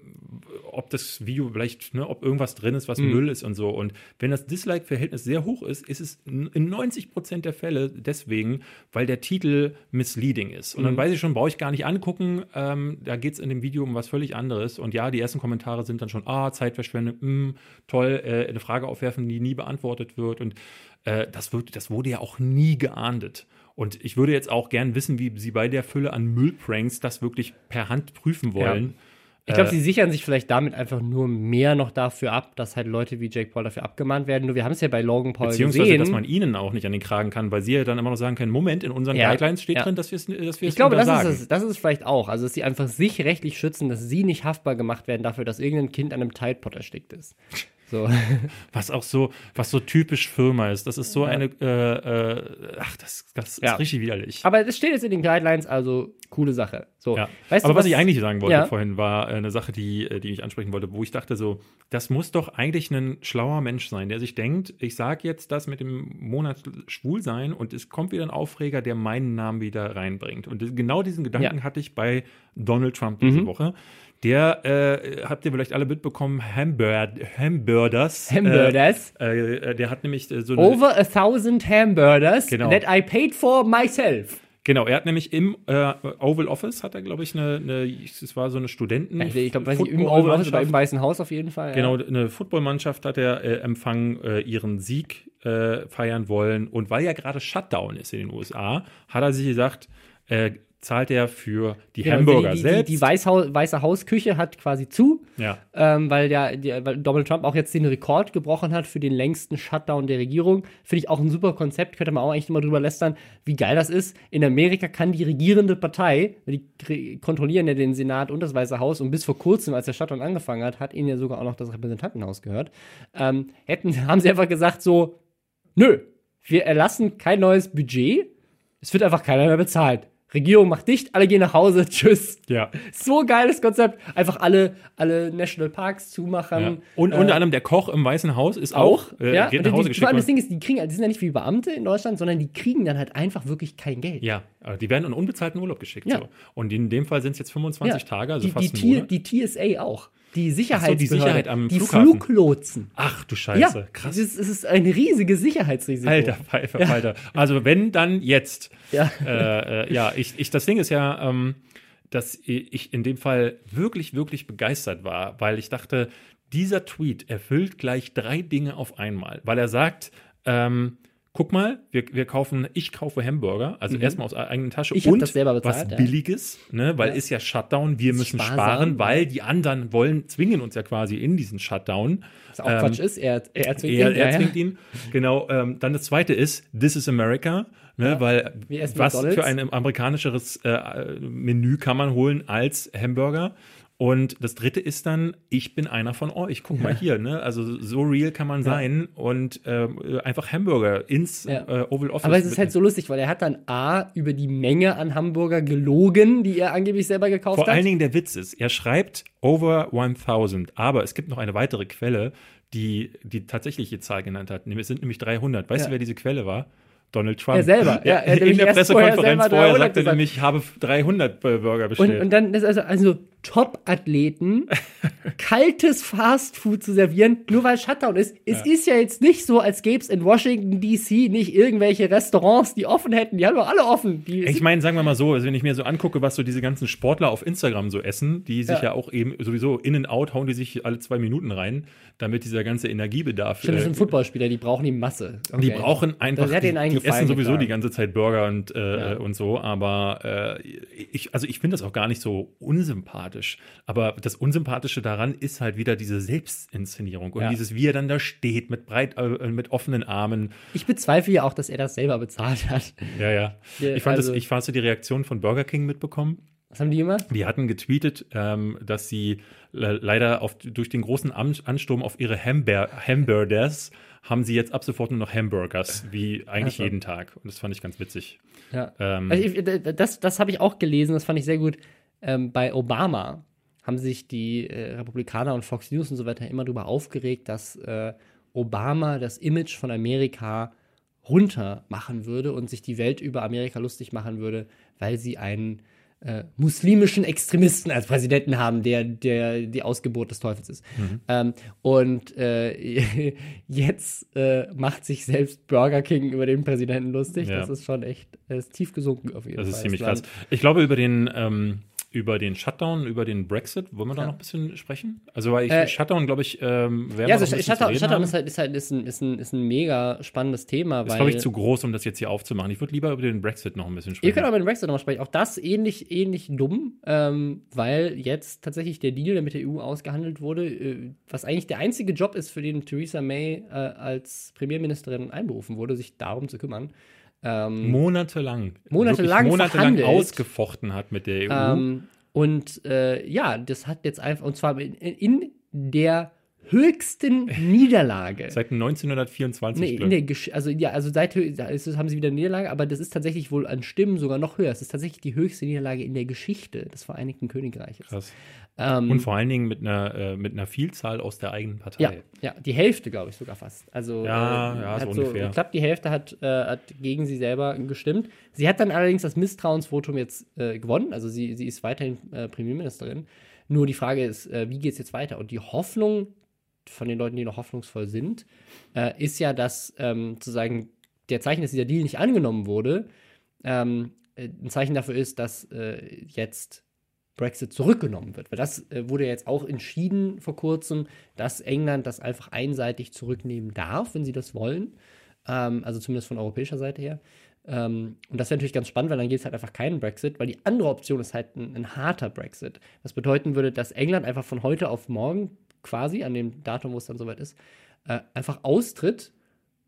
Speaker 1: ob das Video vielleicht, ne, ob irgendwas drin ist, was Müll ist und so. Und wenn das Dislike-Verhältnis sehr hoch ist, ist es in 90 Prozent der Fälle deswegen, weil der Titel misleading ist. Und dann weiß ich schon, brauche ich gar nicht angucken. Ähm, da geht es in dem Video um was völlig anderes. Und ja, die ersten Kommentare sind dann schon, ah, Zeitverschwendung, mh, toll, äh, eine Frage aufwerfen, die nie beantwortet wird. Und äh, das, wird, das wurde ja auch nie geahndet. Und ich würde jetzt auch gern wissen, wie Sie bei der Fülle an Müllpranks das wirklich per Hand prüfen wollen.
Speaker 2: Ich glaube,
Speaker 1: Äh,
Speaker 2: sie sichern sich vielleicht damit einfach nur mehr noch dafür ab, dass halt Leute wie Jake Paul dafür abgemahnt werden. Nur wir haben es ja bei Logan Paul
Speaker 1: Beziehungsweise,
Speaker 2: gesehen.
Speaker 1: dass man ihnen auch nicht an den Kragen kann, weil sie ja dann immer noch sagen können: Moment, in unseren
Speaker 2: Ja,
Speaker 1: Guidelines steht
Speaker 2: ja.
Speaker 1: drin, dass wir es dass wir
Speaker 2: ich glaube, das ist, es, das ist es vielleicht auch. Also, dass sie einfach sich rechtlich schützen, dass sie nicht haftbar gemacht werden dafür, dass irgendein Kind an einem Tide Pod erstickt ist. So.
Speaker 1: Was auch so, was so typisch Firma ist. Das ist so eine, äh, äh, ach, das, das
Speaker 2: Ja.
Speaker 1: ist richtig widerlich.
Speaker 2: Aber das steht jetzt in den Guidelines, also coole Sache. So.
Speaker 1: Ja.
Speaker 2: Weißt du,
Speaker 1: Aber was, ich eigentlich sagen wollte
Speaker 2: Ja.
Speaker 1: vorhin, war äh, eine Sache, die, äh, die ich ansprechen wollte, wo ich dachte so, das muss doch eigentlich ein schlauer Mensch sein, der sich denkt, ich sage jetzt das mit dem Monat schwul sein und es kommt wieder ein Aufreger, der meinen Namen wieder reinbringt. Und genau diesen Gedanken
Speaker 2: Ja. Mhm.
Speaker 1: hatte ich bei Donald Trump diese Woche. Der, äh, habt ihr vielleicht alle mitbekommen, Hamburg, Hamburgers.
Speaker 2: Hamburgers.
Speaker 1: Äh, äh, der hat nämlich äh, so eine,
Speaker 2: Over a thousand hamburgers
Speaker 1: Genau.
Speaker 2: that I paid for myself.
Speaker 1: Genau, er hat nämlich im äh, Oval Office, hat er, glaube ich, eine, eine, es war so eine Studenten.
Speaker 2: Ja, ich glaube, im Oval Office oder im Weißen Haus auf jeden Fall.
Speaker 1: Genau,
Speaker 2: Ja.
Speaker 1: eine Footballmannschaft hat er äh, empfangen, äh, ihren Sieg äh, feiern wollen. Und weil ja gerade Shutdown ist in den USA, hat er sich gesagt, äh, zahlt er für die
Speaker 2: Genau,
Speaker 1: Hamburger
Speaker 2: die, die,
Speaker 1: selbst.
Speaker 2: Die, die Weißhau Weiße Hausküche hat quasi zu,
Speaker 1: ja.
Speaker 2: ähm, weil, der, die, weil Donald Trump auch jetzt den Rekord gebrochen hat für den längsten Shutdown der Regierung. Finde ich auch ein super Konzept, könnte man auch eigentlich immer drüber lästern, wie geil das ist. In Amerika kann die regierende Partei, die kontrollieren ja den Senat und das Weiße Haus und bis vor kurzem, als der Shutdown angefangen hat, hat ihnen ja sogar auch noch das Repräsentantenhaus gehört. Ähm, hätten, haben sie einfach gesagt so, nö, wir erlassen kein neues Budget, es wird einfach keiner mehr bezahlt. Regierung macht dicht, alle gehen nach Hause, tschüss.
Speaker 1: Ja.
Speaker 2: So geiles Konzept. Einfach alle, alle National Parks zumachen.
Speaker 1: ja. Und
Speaker 2: Äh,
Speaker 1: unter anderem der Koch im Weißen Haus ist auch,
Speaker 2: auch,
Speaker 1: äh,
Speaker 2: ja.
Speaker 1: geht nach Hause
Speaker 2: die,
Speaker 1: geschickt
Speaker 2: vor allem das. Ding ist, die kriegen, die sind ja nicht wie Beamte in Deutschland, sondern die kriegen dann halt einfach wirklich kein Geld.
Speaker 1: Ja, die werden in unbezahlten Urlaub geschickt.
Speaker 2: Ja.
Speaker 1: So. Und in dem Fall sind es jetzt 25
Speaker 2: Ja.
Speaker 1: Tage, also
Speaker 2: die,
Speaker 1: fast
Speaker 2: die,
Speaker 1: ein Monat.
Speaker 2: Die TSA auch. Die Sicherheitsbehörde,
Speaker 1: Sicherheit am
Speaker 2: die
Speaker 1: Flughafen.
Speaker 2: Fluglotsen.
Speaker 1: Ach du
Speaker 2: Ja,
Speaker 1: Scheiße, krass.
Speaker 2: Es ist, ein riesiges Sicherheitsrisiko.
Speaker 1: Alter, Pfeife, Alter. Also wenn dann jetzt.
Speaker 2: Ja.
Speaker 1: Äh, äh, ja, ich, ich, das Ding ist ja, ähm, dass ich in dem Fall wirklich, wirklich begeistert war, weil ich dachte, dieser Tweet erfüllt gleich drei Dinge auf einmal, weil er sagt, ähm, guck mal, wir, wir kaufen, ich kaufe Hamburger, also erstmal aus eigener Tasche
Speaker 2: Mhm. Ich
Speaker 1: und
Speaker 2: das selber bezahlt,
Speaker 1: was
Speaker 2: ja.
Speaker 1: Billiges, ne, weil
Speaker 2: Ja.
Speaker 1: ist ja Shutdown, wir müssen
Speaker 2: sparsam,
Speaker 1: sparen, weil die anderen wollen, zwingen uns ja quasi in diesen Shutdown.
Speaker 2: Was auch Quatsch ist, er, er zwingt
Speaker 1: Er,
Speaker 2: ihn,
Speaker 1: er
Speaker 2: ja,
Speaker 1: zwingt
Speaker 2: ja.
Speaker 1: ihn. Genau. Ähm, dann das zweite ist, This is America. Ne, weil was
Speaker 2: McDonald's.
Speaker 1: für ein amerikanischeres äh, Menü kann man holen als Hamburger? Und das dritte ist dann, ich bin einer von euch. Guck mal hier, ne? Also so real kann man sein und ähm, einfach Hamburger ins
Speaker 2: Ja.
Speaker 1: äh, Oval Office.
Speaker 2: Aber es ist halt so lustig, weil er hat dann A, über die Menge an Hamburger gelogen, die er angeblich selber gekauft
Speaker 1: Vor
Speaker 2: hat.
Speaker 1: allen Dingen der Witz ist, er schreibt over 1000, aber es gibt noch eine weitere Quelle, die die tatsächliche Zahl genannt hat. Es sind nämlich 300. Weißt
Speaker 2: Ja.
Speaker 1: du, wer diese Quelle war? Donald Trump.
Speaker 2: Er selber, ja, er
Speaker 1: in der
Speaker 2: vorher
Speaker 1: Pressekonferenz vorher
Speaker 2: 300
Speaker 1: sagte er nämlich, ich habe 300 Burger
Speaker 2: Und,
Speaker 1: bestellt.
Speaker 2: und dann ist also, also Top-Athleten kaltes Fastfood zu servieren, nur weil Shutdown ist. Es ist ja jetzt nicht so, als gäbe es in Washington D.C. nicht irgendwelche Restaurants, die offen hätten. Die haben doch alle offen. Die
Speaker 1: ich meine, sagen wir mal so, also wenn ich mir so angucke, was so diese ganzen Sportler auf Instagram so essen, die sich
Speaker 2: Ja.
Speaker 1: ja, auch eben sowieso in and out hauen die sich alle zwei Minuten rein, damit dieser ganze Energiebedarf.
Speaker 2: Stimmt, das
Speaker 1: äh,
Speaker 2: sind Footballspieler, die brauchen die Masse.
Speaker 1: Die
Speaker 2: Okay.
Speaker 1: brauchen einfach, die, die essen sowieso
Speaker 2: getan.
Speaker 1: die ganze Zeit Burger und, äh,
Speaker 2: Ja.
Speaker 1: und so, aber äh, ich, also ich finde das auch gar nicht so unsympathisch. Aber das Unsympathische daran ist halt wieder diese Selbstinszenierung und
Speaker 2: Ja.
Speaker 1: dieses, wie er dann da steht mit breit, äh, mit offenen Armen.
Speaker 2: Ich bezweifle ja auch, dass er das selber bezahlt hat.
Speaker 1: Ja, ja. Ich fand
Speaker 2: also-
Speaker 1: das, ich hast du die Reaktion von Burger King mitbekommen?
Speaker 2: Was haben die gemacht?
Speaker 1: Die hatten getweetet, ähm, dass sie le leider auf, durch den großen An Ansturm auf ihre Hamber Hamburgers haben sie jetzt ab sofort nur noch Hamburgers, wie eigentlich
Speaker 2: Ach so.
Speaker 1: jeden Tag. Und das fand ich ganz witzig.
Speaker 2: Ja.
Speaker 1: Ähm,
Speaker 2: Also ich, das das habe ich auch gelesen, das fand ich sehr gut. Ähm, bei Obama haben sich die äh, Republikaner und Fox News und so weiter immer darüber aufgeregt, dass äh, Obama das Image von Amerika runter machen würde und sich die Welt über Amerika lustig machen würde, weil sie einen äh, muslimischen Extremisten als Präsidenten haben, der, der die Ausgeburt des Teufels ist. Ähm, und äh, jetzt äh, macht sich selbst Burger King über den Präsidenten lustig.
Speaker 1: Ja.
Speaker 2: Das ist schon echt äh, ist tief gesunken auf jeden
Speaker 1: Das
Speaker 2: Fall.
Speaker 1: ist ziemlich krass. Ich glaube, über den, ähm, über den Shutdown, über den Brexit, wollen wir da
Speaker 2: Ja.
Speaker 1: noch ein bisschen sprechen? Also, weil ich,
Speaker 2: Äh,
Speaker 1: Shutdown, glaube ich, ähm, werden
Speaker 2: Ja, also
Speaker 1: noch
Speaker 2: Shutdown, Shutdown ist halt, ist halt ist ein, ist ein, ist ein mega spannendes Thema,
Speaker 1: ist, glaube ich, zu groß, um das jetzt hier aufzumachen. Ich würde lieber über den Brexit noch ein bisschen sprechen.
Speaker 2: Ihr könnt auch über den Brexit nochmal sprechen. Auch das ähnlich, ähnlich dumm, ähm, weil jetzt tatsächlich der Deal, der mit der EU ausgehandelt wurde, äh, was eigentlich der einzige Job ist, für den Theresa May äh, als Premierministerin einberufen wurde, sich darum zu kümmern. Ähm,
Speaker 1: monatelang,
Speaker 2: Monatelang
Speaker 1: monatelang ausgefochten hat mit der EU.
Speaker 2: Ähm, und äh, ja, das hat jetzt einfach, und zwar in, in der höchsten Niederlage.
Speaker 1: Seit 1924.
Speaker 2: Nee, in der. Gesch also ja, also seit ist haben sie wieder eine Niederlage, aber das ist tatsächlich wohl an Stimmen sogar noch höher. Es ist tatsächlich die höchste Niederlage in der Geschichte des Vereinigten Königreiches.
Speaker 1: Krass.
Speaker 2: Ähm,
Speaker 1: Und vor allen Dingen mit einer, äh, mit einer Vielzahl aus der eigenen Partei.
Speaker 2: ja, ja, die Hälfte, glaube ich, sogar fast. Also
Speaker 1: Ja,
Speaker 2: äh,
Speaker 1: ja,
Speaker 2: hat
Speaker 1: so ungefähr.
Speaker 2: Ich glaube, die Hälfte hat, äh, hat gegen sie selber gestimmt. Sie hat dann allerdings das Misstrauensvotum jetzt äh, gewonnen. Also sie, sie ist weiterhin äh, Premierministerin. Nur die Frage ist, äh, wie geht es jetzt weiter? Und die Hoffnung von den Leuten, die noch hoffnungsvoll sind, ist ja, dass ähm, sozusagen der Zeichen, dass dieser Deal nicht angenommen wurde, ähm, äh, ein Zeichen dafür ist, dass jetzt Brexit zurückgenommen wird. Weil das äh, wurde jetzt auch entschieden vor kurzem, dass England das einfach einseitig zurücknehmen darf, wenn sie das wollen. Ähm, also zumindest von europäischer Seite her. Ähm, und das wäre natürlich ganz spannend, weil dann gibt es halt einfach keinen Brexit, weil die andere Option ist halt ein, ein, harter Brexit. Was bedeuten würde, dass England einfach von heute auf morgen quasi, an dem Datum, wo es dann soweit ist, äh, einfach austritt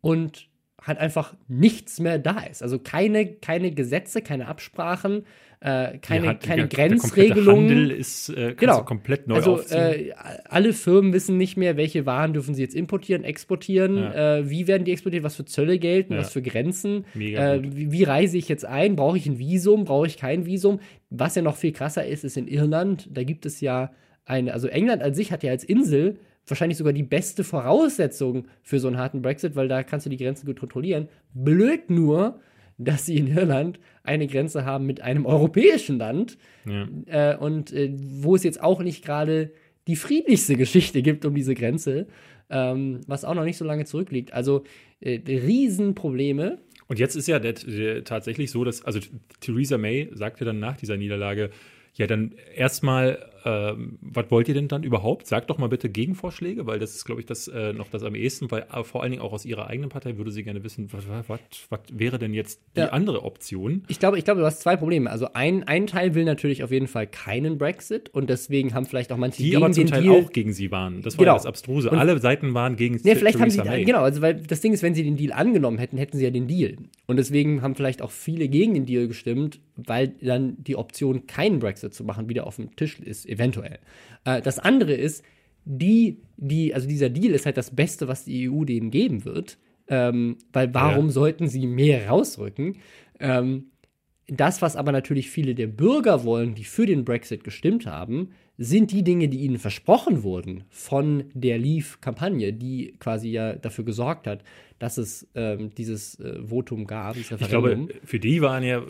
Speaker 2: und halt einfach nichts mehr da ist. Also keine, keine Gesetze, keine Absprachen, äh, keine, hat, keine der, Grenzregelungen. Der
Speaker 1: Handel ist äh, genau. komplett neu also,
Speaker 2: äh, alle Firmen wissen nicht mehr, welche Waren dürfen sie jetzt importieren, exportieren, ja. äh, wie werden die exportiert, was für Zölle gelten, ja. was für Grenzen, äh, wie, wie, reise ich jetzt ein, brauche ich ein Visum, brauche ich kein Visum. Was ja noch viel krasser ist, ist in Irland, da gibt es ja eine, also England an sich hat ja als Insel wahrscheinlich sogar die beste Voraussetzung für so einen harten Brexit, weil da kannst du die Grenzen gut kontrollieren. Blöd nur, dass sie in Irland eine Grenze haben mit einem europäischen Land ja. äh, und äh, wo es jetzt auch nicht gerade die friedlichste Geschichte gibt um diese Grenze, ähm, was auch noch nicht so lange zurückliegt. Also äh, Riesenprobleme.
Speaker 1: Und jetzt ist ja der, der, tatsächlich so, dass, also Theresa May sagte dann nach dieser Niederlage, ja, dann erstmal, ähm, was wollt ihr denn dann überhaupt? Sagt doch mal bitte Gegenvorschläge, weil das ist, glaube ich, das äh, noch das am ehesten, weil äh, vor allen Dingen auch aus ihrer eigenen Partei würde sie gerne wissen, was wäre denn jetzt die ja. andere Option?
Speaker 2: Ich glaube, ich glaube, du hast zwei Probleme. Also ein, ein Teil will natürlich auf jeden Fall keinen Brexit und deswegen haben vielleicht auch manche
Speaker 1: die gegen aber zum Teil Deal auch gegen sie waren. Das war genau. das Abstruse. Und Alle Seiten waren gegen
Speaker 2: ja, vielleicht Theresa haben sie, May. Genau, also weil das Ding ist, wenn sie den Deal angenommen hätten, hätten sie ja den Deal. Und deswegen haben vielleicht auch viele gegen den Deal gestimmt, weil dann die Option, keinen Brexit zu machen, wieder auf dem Tisch ist, eventuell. Äh, das andere ist, die, die, also dieser Deal ist halt das Beste, was die EU denen geben wird. Ähm, weil warum ja. sollten sie mehr rausrücken? Ähm, das, was aber natürlich viele der Bürger wollen, die für den Brexit gestimmt haben, sind die Dinge, die ihnen versprochen wurden von der Leave-Kampagne, die quasi ja dafür gesorgt hat, dass es ähm, dieses äh, Votum gab, dieses
Speaker 1: Referendum. Ich glaube, für die waren ja,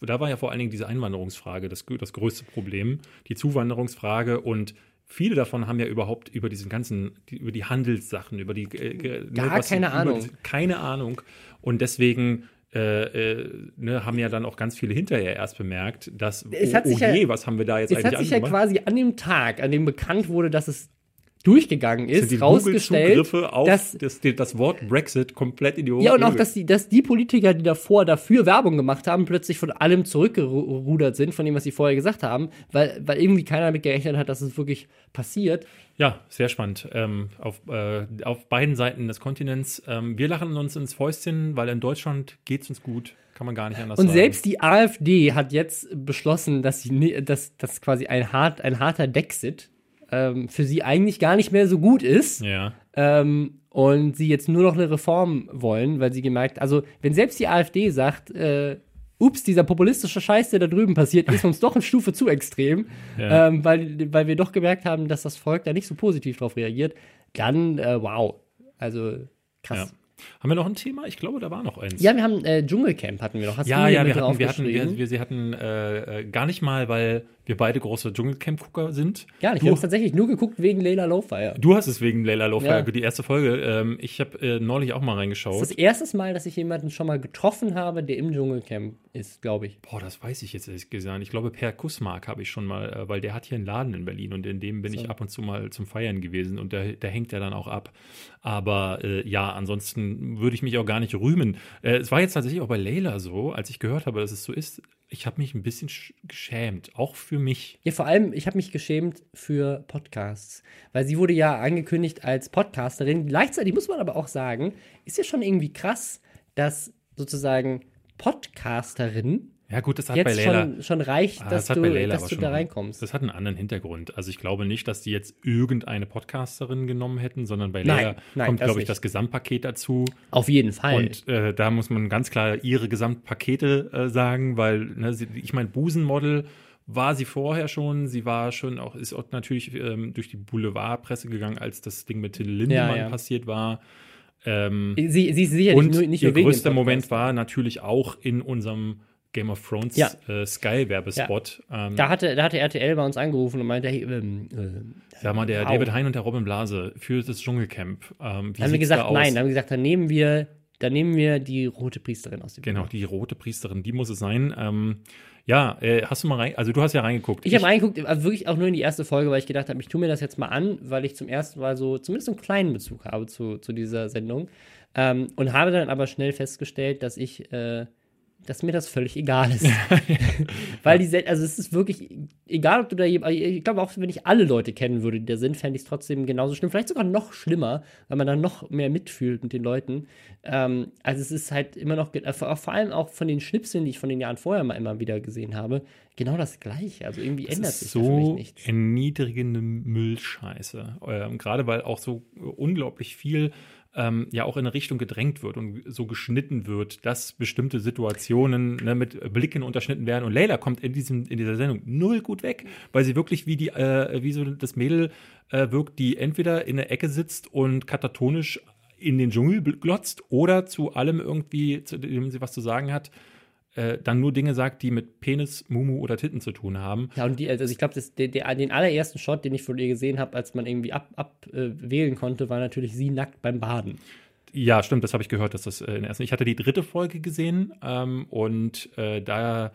Speaker 1: da war ja vor allen Dingen diese Einwanderungsfrage das, das größte Problem, die Zuwanderungsfrage und viele davon haben ja überhaupt über diesen ganzen, die, über die Handelssachen, über die
Speaker 2: äh, ne, gar keine Ahnung.
Speaker 1: Keine Ahnung. Und deswegen äh, äh, ne, haben ja dann auch ganz viele hinterher erst bemerkt, dass,
Speaker 2: es hat oh, sich oh je,
Speaker 1: ja, was haben wir da jetzt
Speaker 2: es eigentlich Es hat sich angemacht? ja quasi an dem Tag, an dem bekannt wurde, dass es durchgegangen ist, die rausgestellt,
Speaker 1: auf dass das, das, Wort Brexit komplett in die
Speaker 2: Ja, und auch, dass die, dass die Politiker, die davor dafür Werbung gemacht haben, plötzlich von allem zurückgerudert sind, von dem, was sie vorher gesagt haben, weil, weil irgendwie keiner damit gerechnet hat, dass es wirklich passiert.
Speaker 1: Ja, sehr spannend. Ähm, auf, äh, auf beiden Seiten des Kontinents. Ähm, wir lachen uns ins Fäustchen, weil in Deutschland geht es uns gut. Kann man gar nicht anders
Speaker 2: und
Speaker 1: sagen.
Speaker 2: Und selbst die AfD hat jetzt beschlossen, dass sie dass, dass quasi ein, hart, ein harter Dexit ähm, für sie eigentlich gar nicht mehr so gut ist.
Speaker 1: Ja.
Speaker 2: Ähm, und sie jetzt nur noch eine Reform wollen, weil sie gemerkt, also wenn selbst die AfD sagt, äh, ups, dieser populistische Scheiß, der da drüben passiert, ist uns doch eine Stufe zu extrem, ja. ähm, weil, weil wir doch gemerkt haben, dass das Volk da nicht so positiv drauf reagiert, dann äh, wow. Also krass.
Speaker 1: Ja. Haben wir noch ein Thema? Ich glaube, da war noch eins.
Speaker 2: Ja, wir haben äh, Dschungelcamp hatten wir noch.
Speaker 1: Hast ja, ja, wir hatten, wir hatten, wir, wir, sie hatten äh, äh, gar nicht mal, weil wir beide große Dschungelcamp-Gucker sind.
Speaker 2: Gar nicht. Du, wir haben es tatsächlich nur geguckt wegen Layla Lowfire.
Speaker 1: Du hast es wegen Layla Lowfire, ja. die erste Folge. Ähm, ich habe äh, neulich auch mal reingeschaut.
Speaker 2: Das ist das erste Mal, dass ich jemanden schon mal getroffen habe, der im Dschungelcamp ist, glaube ich.
Speaker 1: Boah, das weiß ich jetzt ehrlich gesagt. Ich glaube, Per Kussmark habe ich schon mal, äh, weil der hat hier einen Laden in Berlin und in dem bin so. ich ab und zu mal zum Feiern gewesen und da, da hängt er dann auch ab. Aber äh, ja, ansonsten würde ich mich auch gar nicht rühmen. Äh, es war jetzt tatsächlich auch bei Layla so, als ich gehört habe, dass es so ist, ich habe mich ein bisschen geschämt, auch für mich.
Speaker 2: Ja, vor allem, ich habe mich geschämt für Podcasts, weil sie wurde ja angekündigt als Podcasterin. Gleichzeitig muss man aber auch sagen, ist ja schon irgendwie krass, dass sozusagen Podcasterin
Speaker 1: ja, gut, das hat
Speaker 2: jetzt
Speaker 1: bei Layla,
Speaker 2: schon, schon reicht, ah, dass, das du, dass du da reinkommst.
Speaker 1: Das hat einen anderen Hintergrund. Also ich glaube nicht, dass die jetzt irgendeine Podcasterin genommen hätten, sondern bei Layla nein, kommt, glaube ich, das Gesamtpaket dazu.
Speaker 2: Auf jeden Fall.
Speaker 1: Und äh, da muss man ganz klar ihre Gesamtpakete äh, sagen, weil, ne, sie, ich meine, Busenmodel war sie vorher schon. Sie war schon auch, ist auch natürlich ähm, durch die Boulevardpresse gegangen, als das Ding mit Till Lindemann ja, ja. passiert war. Ähm,
Speaker 2: sie, sie ist sicherlich
Speaker 1: und nur, nicht ihr größter Moment war natürlich auch in unserem Game of Thrones ja. äh, Sky-Werbespot.
Speaker 2: Ja. Ähm, da, hatte, da hatte RTL bei uns angerufen und meinte, hey, ähm,
Speaker 1: äh, Sag mal, der wow. David Hein und der Robin Blase für das Dschungelcamp.
Speaker 2: Ähm, wie haben wir gesagt, nein, haben wir gesagt, dann nehmen wir dann nehmen wir die rote Priesterin aus dem
Speaker 1: Genau, die rote Priesterin, die muss es sein. Ähm, ja, äh, hast du mal rein, also du hast ja reingeguckt.
Speaker 2: Ich habe reingeguckt, wirklich auch nur in die erste Folge, weil ich gedacht habe, ich tue mir das jetzt mal an, weil ich zum ersten Mal so zumindest einen kleinen Bezug habe zu, zu dieser Sendung. Ähm, und habe dann aber schnell festgestellt, dass ich äh, dass mir das völlig egal ist. Weil die, also es ist wirklich, egal ob du da, ich glaube auch, wenn ich alle Leute kennen würde, die da sind, fände ich es trotzdem genauso schlimm. Vielleicht sogar noch schlimmer, weil man dann noch mehr mitfühlt mit den Leuten. Ähm, also es ist halt immer noch, vor allem auch von den Schnipseln, die ich von den Jahren vorher mal immer wieder gesehen habe, genau das Gleiche. Also irgendwie das ändert sich
Speaker 1: so für mich nichts. erniedrigende Müllscheiße. Ähm, gerade weil auch so unglaublich viel ähm, ja auch in eine Richtung gedrängt wird und so geschnitten wird, dass bestimmte Situationen ne, mit Blicken unterschnitten werden. Und Leila kommt in, diesem, in dieser Sendung null gut weg, weil sie wirklich wie, die, äh, wie so das Mädel äh, wirkt, die entweder in der Ecke sitzt und katatonisch in den Dschungel glotzt oder zu allem irgendwie, zu dem sie was zu sagen hat, äh, dann nur Dinge sagt, die mit Penis, Mumu oder Titten zu tun haben.
Speaker 2: Ja, und die, also ich glaube, den allerersten Shot, den ich von ihr gesehen habe, als man irgendwie abwählen ab, äh, konnte, war natürlich sie nackt beim Baden.
Speaker 1: Ja, stimmt, das habe ich gehört, dass das äh, in der ersten. Ich hatte die dritte Folge gesehen ähm, und äh, da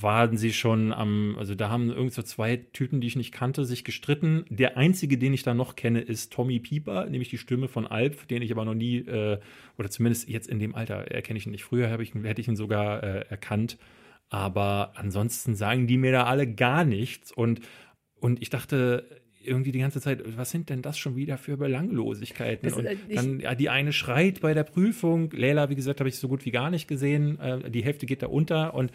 Speaker 1: waren sie schon am, also da haben irgend so zwei Typen, die ich nicht kannte, sich gestritten. Der einzige, den ich da noch kenne, ist Tommy Pieper, nämlich die Stimme von Alp, den ich aber noch nie, äh, oder zumindest jetzt in dem Alter erkenne ich ihn nicht. Früher ich, hätte ich ihn sogar äh, erkannt. Aber ansonsten sagen die mir da alle gar nichts. Und, und ich dachte, irgendwie die ganze Zeit, was sind denn das schon wieder für Belanglosigkeiten? Das, und äh, dann, ja, die eine schreit bei der Prüfung. Leila, wie gesagt, habe ich so gut wie gar nicht gesehen. Äh, die Hälfte geht da unter und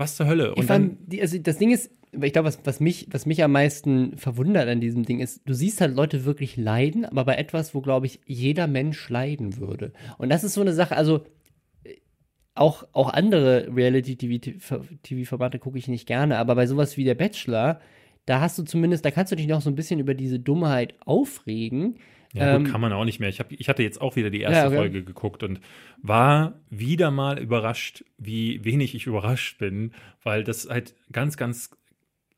Speaker 1: was zur Hölle?
Speaker 2: Und fand, die, also das Ding ist, ich glaube, was, was, mich, was mich am meisten verwundert an diesem Ding ist, du siehst halt Leute wirklich leiden, aber bei etwas, wo, glaube ich, jeder Mensch leiden würde. Und das ist so eine Sache, also auch, auch andere Reality-TV-Formate gucke ich nicht gerne, aber bei sowas wie der Bachelor, da hast du zumindest, da kannst du dich noch so ein bisschen über diese Dummheit aufregen.
Speaker 1: Ja, gut, ähm, kann man auch nicht mehr. Ich, hab, ich hatte jetzt auch wieder die erste ja, okay. Folge geguckt und war wieder mal überrascht, wie wenig ich überrascht bin, weil das halt ganz, ganz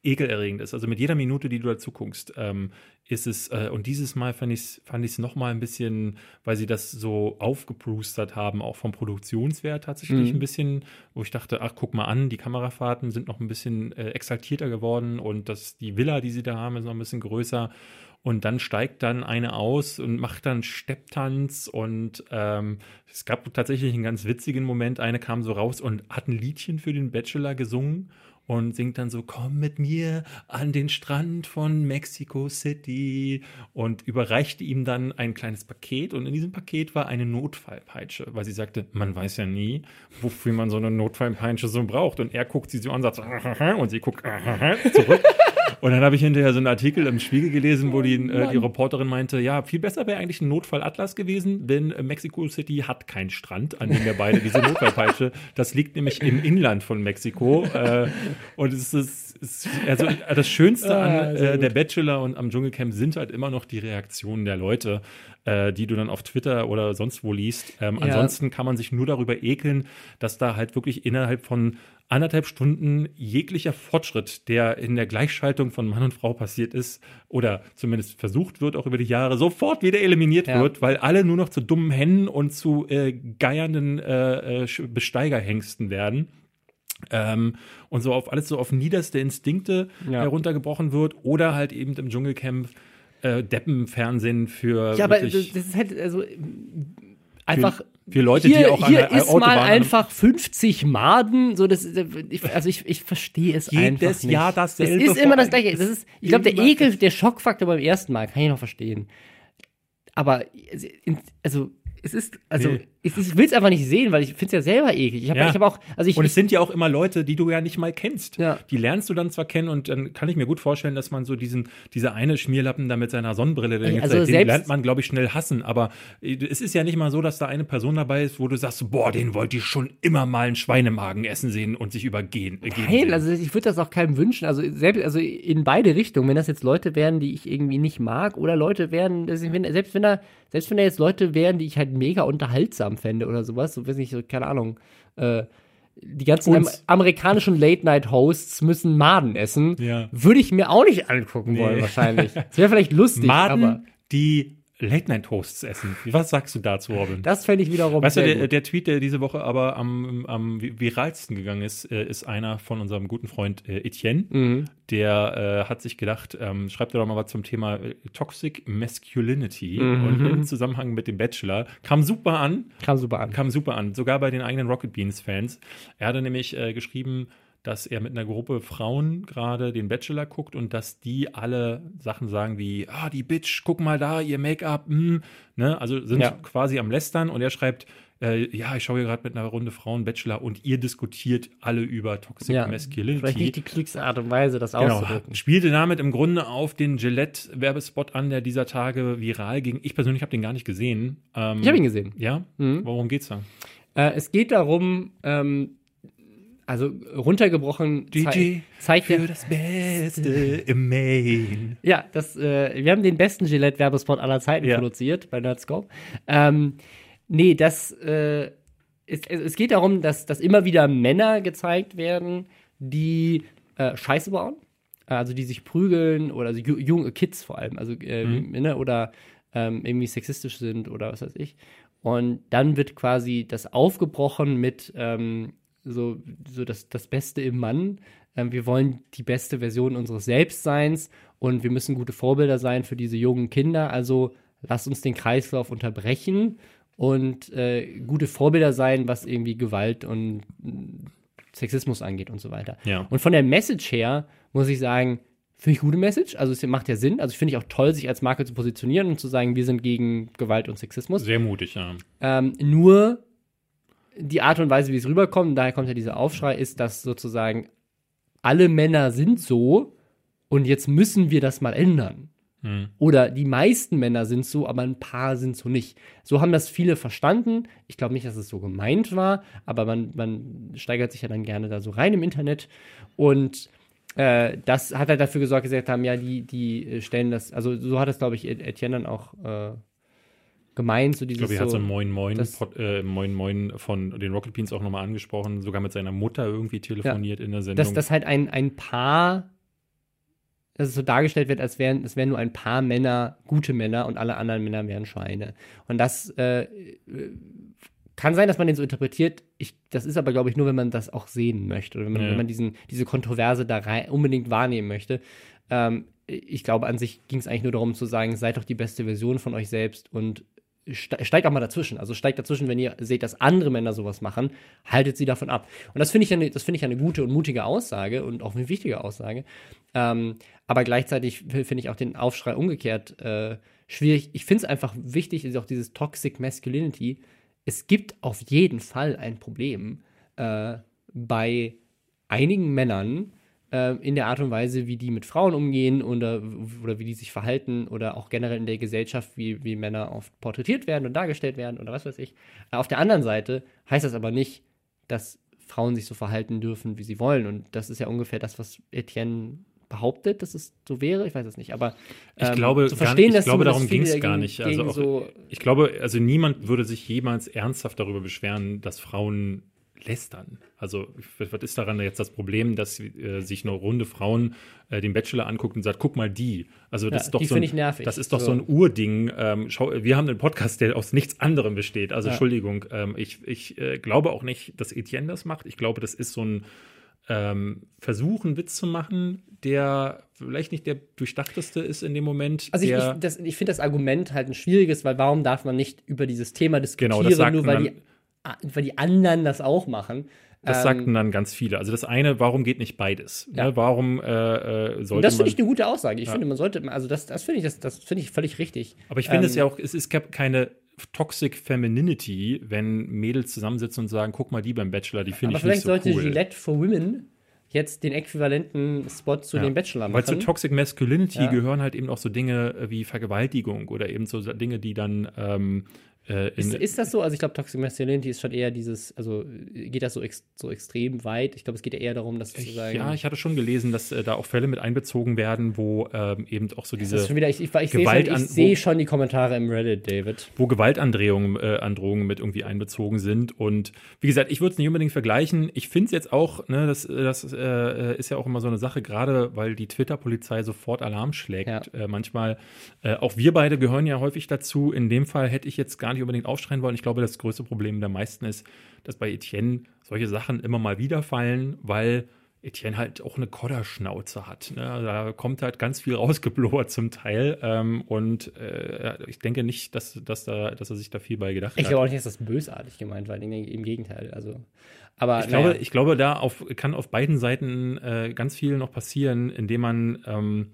Speaker 1: ekelerregend ist. Also mit jeder Minute, die du dazu guckst, ähm, ist es, äh, und dieses Mal fand ich es fand ich's noch mal ein bisschen, weil sie das so aufgebrustert haben, auch vom Produktionswert tatsächlich mhm. ein bisschen, wo ich dachte, ach, guck mal an, die Kamerafahrten sind noch ein bisschen äh, exaltierter geworden und das, die Villa, die sie da haben, ist noch ein bisschen größer und dann steigt dann eine aus und macht dann Stepptanz und ähm, es gab tatsächlich einen ganz witzigen Moment. Eine kam so raus und hat ein Liedchen für den Bachelor gesungen und singt dann so, komm mit mir an den Strand von Mexico City. Und überreichte ihm dann ein kleines Paket und in diesem Paket war eine Notfallpeitsche, weil sie sagte, man weiß ja nie, wofür man so eine Notfallpeitsche so braucht. Und er guckt sie so an und sagt, und sie guckt zurück und dann habe ich hinterher so einen Artikel im Spiegel gelesen, wo die, äh, die Reporterin meinte, ja, viel besser wäre eigentlich ein Notfallatlas gewesen, denn äh, Mexico City hat keinen Strand, an dem wir beide diese Notfallpeitsche, das liegt nämlich im Inland von Mexiko. Äh, und es ist, ist, also das Schönste ah, an äh, der Bachelor und am Dschungelcamp sind halt immer noch die Reaktionen der Leute äh, die du dann auf Twitter oder sonst wo liest. Ähm, ja. Ansonsten kann man sich nur darüber ekeln, dass da halt wirklich innerhalb von anderthalb Stunden jeglicher Fortschritt, der in der Gleichschaltung von Mann und Frau passiert ist oder zumindest versucht wird, auch über die Jahre, sofort wieder eliminiert ja. wird, weil alle nur noch zu dummen Hennen und zu äh, geiernden äh, äh Besteigerhengsten werden. Ähm, und so auf alles so auf niederste Instinkte ja. heruntergebrochen wird oder halt eben im Dschungelcamp äh, Deppenfernsehen für.
Speaker 2: Ja, aber das ist halt also einfach.
Speaker 1: Für, für Leute,
Speaker 2: hier,
Speaker 1: die auch
Speaker 2: hier an der ist Autobahn mal einfach 50 Maden, so das, also ich, ich verstehe es
Speaker 1: Jedes
Speaker 2: einfach
Speaker 1: nicht. Jahr dasselbe.
Speaker 2: Das ist immer das Gleiche. Das ist, ich glaube, der Ekel, der Schockfaktor beim ersten Mal kann ich noch verstehen. Aber also es ist, also, nee. Ich, ich will es einfach nicht sehen, weil ich finde es ja selber eklig. Ich habe
Speaker 1: ja.
Speaker 2: hab auch, also ich,
Speaker 1: und es sind ja auch immer Leute, die du ja nicht mal kennst. Ja. Die lernst du dann zwar kennen und dann kann ich mir gut vorstellen, dass man so diesen, diese eine Schmierlappen da mit seiner Sonnenbrille, den, also den lernt man, glaube ich, schnell hassen. Aber es ist ja nicht mal so, dass da eine Person dabei ist, wo du sagst, boah, den wollte ich schon immer mal einen Schweinemagen essen sehen und sich übergehen.
Speaker 2: Äh, Nein, also ich würde das auch keinem wünschen. Also selbst, also in beide Richtungen, wenn das jetzt Leute wären, die ich irgendwie nicht mag, oder Leute wären, selbst wenn da selbst wenn da jetzt Leute wären, die ich halt mega unterhaltsam fände oder sowas, so weiß ich, so, keine Ahnung, äh, die ganzen am amerikanischen Late-Night-Hosts müssen Maden essen, ja. würde ich mir auch nicht angucken wollen, nee. wahrscheinlich. Das wäre vielleicht lustig,
Speaker 1: Maden, aber. die Late-Night-Toasts essen. Was sagst du dazu, Robin?
Speaker 2: Das fände ich wiederum.
Speaker 1: Weißt du, der, der Tweet, der diese Woche aber am, am viralsten gegangen ist, äh, ist einer von unserem guten Freund äh, Etienne.
Speaker 2: Mhm.
Speaker 1: Der äh, hat sich gedacht, ähm, schreibt doch mal was zum Thema äh, Toxic Masculinity
Speaker 2: Mhm.
Speaker 1: und im Zusammenhang mit dem Bachelor. Kam super an,
Speaker 2: Kam super an.
Speaker 1: kam super an, sogar bei den eigenen Rocket Beans Fans. Er hatte nämlich äh, geschrieben, dass er mit einer Gruppe Frauen gerade den Bachelor guckt und dass die alle Sachen sagen wie, ah, die Bitch, guck mal da, ihr Make-up, hm, ne? Also sind
Speaker 2: Ja.
Speaker 1: quasi am Lästern und er schreibt, äh, ja, ich schaue hier gerade mit einer Runde Frauen Bachelor und ihr diskutiert alle über Toxic
Speaker 2: Ja.
Speaker 1: Masculinity.
Speaker 2: Vielleicht nicht die klügste Art und Weise, das
Speaker 1: Genau,
Speaker 2: auszudrücken.
Speaker 1: spielte damit im Grunde auf den Gillette-Werbespot an, der dieser Tage viral ging. Ich persönlich habe den gar nicht gesehen. Ähm,
Speaker 2: Ich habe ihn gesehen.
Speaker 1: Ja?
Speaker 2: Mhm.
Speaker 1: Worum geht's da?
Speaker 2: Äh, es geht darum, ähm, also runtergebrochen zei- zeigt
Speaker 1: für
Speaker 2: er,
Speaker 1: das Beste im Main.
Speaker 2: ja, das, äh, wir haben den besten Gillette-Werbespot aller Zeiten
Speaker 1: Ja.
Speaker 2: produziert bei Nerdscope. Ähm, nee, das, äh, es, es es geht darum, dass, dass immer wieder Männer gezeigt werden, die äh, Scheiße bauen, also die sich prügeln oder also ju- junge Kids vor allem, also äh, ne, oder ähm, irgendwie sexistisch sind oder was weiß ich. Und dann wird quasi das aufgebrochen mit ähm, so, so das, das Beste im Mann. Ähm, wir wollen die beste Version unseres Selbstseins und wir müssen gute Vorbilder sein für diese jungen Kinder. Also lasst uns den Kreislauf unterbrechen und äh, gute Vorbilder sein, was irgendwie Gewalt und mm, Sexismus angeht und so weiter.
Speaker 1: Ja.
Speaker 2: Und von der Message her muss ich sagen, finde ich gute Message. Also es macht ja Sinn. Also finde ich auch toll, sich als Marke zu positionieren und zu sagen, wir sind gegen Gewalt und Sexismus.
Speaker 1: Sehr mutig, ja.
Speaker 2: Ähm, nur die Art und Weise, wie es rüberkommt, daher kommt ja dieser Aufschrei, ist, dass sozusagen alle Männer sind so und jetzt müssen wir das mal ändern.
Speaker 1: Hm.
Speaker 2: Oder die meisten Männer sind so, aber ein paar sind so nicht. So haben das viele verstanden. Ich glaube nicht, dass es so gemeint war, aber man, man steigert sich ja dann gerne da so rein im Internet. Und äh, das hat halt dafür gesorgt, gesagt haben, ja, die, die äh, stellen das, also so hat es, glaube ich, Etienne dann auch äh, gemeint, so
Speaker 1: Ich
Speaker 2: dieses
Speaker 1: glaube, er hat so ein Moin Moin,
Speaker 2: das-
Speaker 1: Pod, äh, Moin Moin von den Rocket Beans auch nochmal angesprochen, sogar mit seiner Mutter irgendwie telefoniert in der Sendung.
Speaker 2: dass das halt ein, ein Paar, dass es so dargestellt wird, als wären, es wären nur ein paar Männer gute Männer und alle anderen Männer wären Schweine. Und das äh, äh, kann sein, dass man den so interpretiert. Ich, das ist aber, glaube ich, nur, wenn man das auch sehen möchte oder wenn man,
Speaker 1: Ja.
Speaker 2: wenn man diesen, diese Kontroverse da rein, unbedingt wahrnehmen möchte. Ähm, ich glaube, an sich ging es eigentlich nur darum zu sagen, seid doch die beste Version von euch selbst und steigt auch mal dazwischen. Also steigt dazwischen, wenn ihr seht, dass andere Männer sowas machen, haltet sie davon ab. Und das finde ich, eine, das finde ich eine gute und mutige Aussage und auch eine wichtige Aussage. Ähm, aber gleichzeitig finde ich auch den Aufschrei umgekehrt äh, schwierig. Ich finde es einfach wichtig, ist auch dieses Toxic Masculinity. Es gibt auf jeden Fall ein Problem äh, bei einigen Männern äh, in der Art und Weise, wie die mit Frauen umgehen oder, oder wie die sich verhalten oder auch generell in der Gesellschaft, wie, wie Männer oft porträtiert werden und dargestellt werden oder was weiß ich. Äh, Auf der anderen Seite heißt das aber nicht, dass Frauen sich so verhalten dürfen, wie sie wollen. Und das ist ja ungefähr das, was Etienne behauptet, dass es so wäre. Ich weiß es nicht, aber
Speaker 1: Ich
Speaker 2: ähm,
Speaker 1: glaube,
Speaker 2: zu verstehen,
Speaker 1: nicht, ich glaube darum ging es gar nicht. Also auch,
Speaker 2: so,
Speaker 1: ich glaube, also niemand würde sich jemals ernsthaft darüber beschweren, dass Frauen lästern. Also was ist daran jetzt das Problem, dass äh, sich eine runde Frauen äh, den Bachelor anguckt und sagt, guck mal die. Also das
Speaker 2: Ja,
Speaker 1: ist doch
Speaker 2: die
Speaker 1: so ein,
Speaker 2: ich nervig.
Speaker 1: Das ist doch
Speaker 2: So.
Speaker 1: so ein Urding. Ähm, schau, wir haben einen Podcast, der aus nichts anderem besteht. Also
Speaker 2: Ja.
Speaker 1: Entschuldigung, ähm, ich, ich äh, glaube auch nicht, dass Etienne das macht. Ich glaube, das ist so ein ähm, Versuch, einen Witz zu machen, der vielleicht nicht der durchdachteste ist in dem Moment.
Speaker 2: Also ich, ich, ich finde das Argument halt ein schwieriges, weil warum darf man nicht über dieses Thema diskutieren,
Speaker 1: Genau, das sagten
Speaker 2: nur weil die, weil die anderen das auch machen.
Speaker 1: Das
Speaker 2: Ähm,
Speaker 1: sagten dann ganz viele. Also das eine, warum geht nicht beides?
Speaker 2: Ja.
Speaker 1: Ne, warum äh, äh,
Speaker 2: Und
Speaker 1: sollte
Speaker 2: das finde ich eine gute Aussage. Ich
Speaker 1: Ja.
Speaker 2: finde, man sollte, also das, das finde ich, das, das finde ich völlig richtig.
Speaker 1: Aber ich finde
Speaker 2: ähm,
Speaker 1: es ja auch, es ist keine Toxic Femininity, wenn Mädels zusammensitzen und sagen, guck mal die beim Bachelor, die finde
Speaker 2: Aber
Speaker 1: ich
Speaker 2: vielleicht
Speaker 1: nicht so
Speaker 2: sollte
Speaker 1: cool.
Speaker 2: Gillette for Women jetzt den äquivalenten Spot zu
Speaker 1: Ja.
Speaker 2: dem Bachelor
Speaker 1: Weil zu
Speaker 2: machen.
Speaker 1: Toxic Masculinity
Speaker 2: Ja.
Speaker 1: gehören halt eben auch so Dinge wie Vergewaltigung oder eben so Dinge, die dann ähm, Äh,
Speaker 2: Ist, ist das so? Also ich glaube, Toxic Masculinity ist schon eher dieses, also geht das so, ex, so extrem weit? Ich glaube, es geht ja eher darum, dass sozusagen.
Speaker 1: ja, ich hatte schon gelesen, dass äh, da auch Fälle mit einbezogen werden, wo ähm, eben auch so diese
Speaker 2: das ist schon wieder, ich, ich, ich sehe schon,
Speaker 1: an-
Speaker 2: ich schon die Kommentare im Reddit, David.
Speaker 1: wo Gewaltandrohungen äh, Androhungen mit irgendwie einbezogen sind. Und wie gesagt, ich würde es nicht unbedingt vergleichen. Ich finde es jetzt auch, ne, das, das äh, ist ja auch immer so eine Sache, gerade weil die Twitter-Polizei sofort Alarm schlägt.
Speaker 2: Ja.
Speaker 1: Äh, manchmal, äh, auch wir beide gehören ja häufig dazu. In dem Fall hätte ich jetzt gar nicht unbedingt aufschreien wollen. Ich glaube, das größte Problem der meisten ist, dass bei Etienne solche Sachen immer mal wieder fallen, weil Etienne halt auch eine Kodderschnauze hat. Ne? Da kommt halt ganz viel rausgeblubbert zum Teil. Ähm, und äh, ich denke nicht, dass, dass, da, dass er sich da viel bei gedacht
Speaker 2: Ich
Speaker 1: hat.
Speaker 2: glaube auch nicht, dass das bösartig gemeint war, im Gegenteil. Also, aber
Speaker 1: Ich glaube,
Speaker 2: naja.
Speaker 1: ich glaube, da auf, kann auf beiden Seiten äh, ganz viel noch passieren, indem man ähm,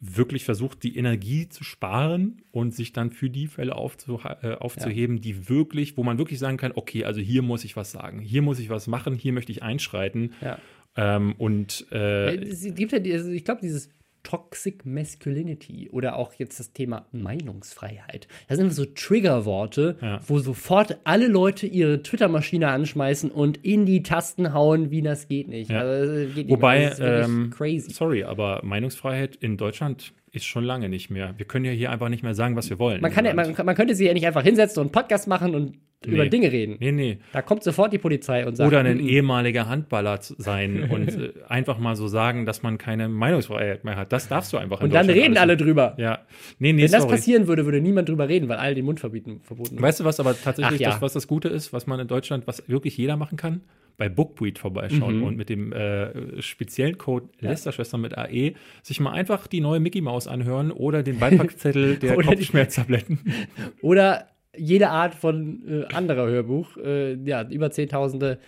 Speaker 1: wirklich versucht, die Energie zu sparen und sich dann für die Fälle aufzu, äh, aufzuheben, die wirklich, wo man wirklich sagen kann, okay, also hier muss ich was sagen, hier muss ich was machen, hier möchte ich einschreiten.
Speaker 2: ja.
Speaker 1: Ähm, und äh,
Speaker 2: Es gibt ja, also ich glaube, dieses Toxic Masculinity oder auch jetzt das Thema Meinungsfreiheit. Das sind so Triggerworte,
Speaker 1: Ja.
Speaker 2: wo sofort alle Leute ihre Twitter-Maschine anschmeißen und in die Tasten hauen, wie das geht nicht.
Speaker 1: Ja.
Speaker 2: Also, geht nicht.
Speaker 1: Wobei,
Speaker 2: wirklich
Speaker 1: ähm,
Speaker 2: crazy.
Speaker 1: sorry, aber Meinungsfreiheit in Deutschland ist schon lange nicht mehr. Wir können ja hier einfach nicht mehr sagen, was wir wollen.
Speaker 2: Man, kann ja, man, man könnte sich ja nicht einfach hinsetzen und einen Podcast machen und über
Speaker 1: Nee.
Speaker 2: Dinge reden.
Speaker 1: nee, nee.
Speaker 2: Da kommt sofort die Polizei und sagt,
Speaker 1: Oder ein
Speaker 2: "Mm,
Speaker 1: ehemaliger Handballer zu sein und äh, einfach mal so sagen, dass man keine Meinungsfreiheit mehr hat. Das darfst du einfach in
Speaker 2: und dann reden
Speaker 1: alles
Speaker 2: alle drüber.
Speaker 1: Ja. Nee, nee,
Speaker 2: Wenn das
Speaker 1: sorry.
Speaker 2: passieren würde, würde niemand drüber reden, weil alle den Mund verbieten, verboten wird.
Speaker 1: Weißt du, was aber tatsächlich
Speaker 2: Ach ja.
Speaker 1: das, was das Gute ist, was man in Deutschland, was wirklich jeder machen kann? Bei Bookbeat vorbeischauen
Speaker 2: Mhm.
Speaker 1: und mit dem äh, speziellen Code Lästerschwestern mit AE sich mal einfach die neue Mickey Maus anhören oder den Beipackzettel der
Speaker 2: Oder die-
Speaker 1: Kopfschmerztabletten.
Speaker 2: Oder jede Art von äh, anderer Hörbuch. Äh, ja, über Zehntausende.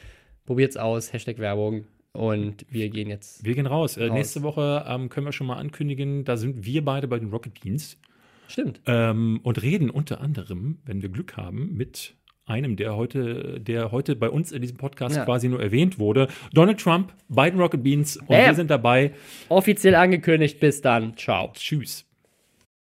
Speaker 2: Probiert's aus. Hashtag Werbung. Und wir gehen jetzt.
Speaker 1: Wir gehen raus. Äh,
Speaker 2: Raus.
Speaker 1: nächste Woche ähm, können wir schon mal ankündigen, da sind wir beide bei den Rocket Beans.
Speaker 2: Stimmt.
Speaker 1: ähm, und reden unter anderem, wenn wir Glück haben, mit einem, der heute, der heute bei uns in diesem Podcast
Speaker 2: Ja.
Speaker 1: quasi nur erwähnt wurde. Donald Trump, Biden Rocket Beans und
Speaker 2: Bam.
Speaker 1: wir sind dabei.
Speaker 2: Offiziell angekündigt. Bis dann. Ciao.
Speaker 1: Tschüss.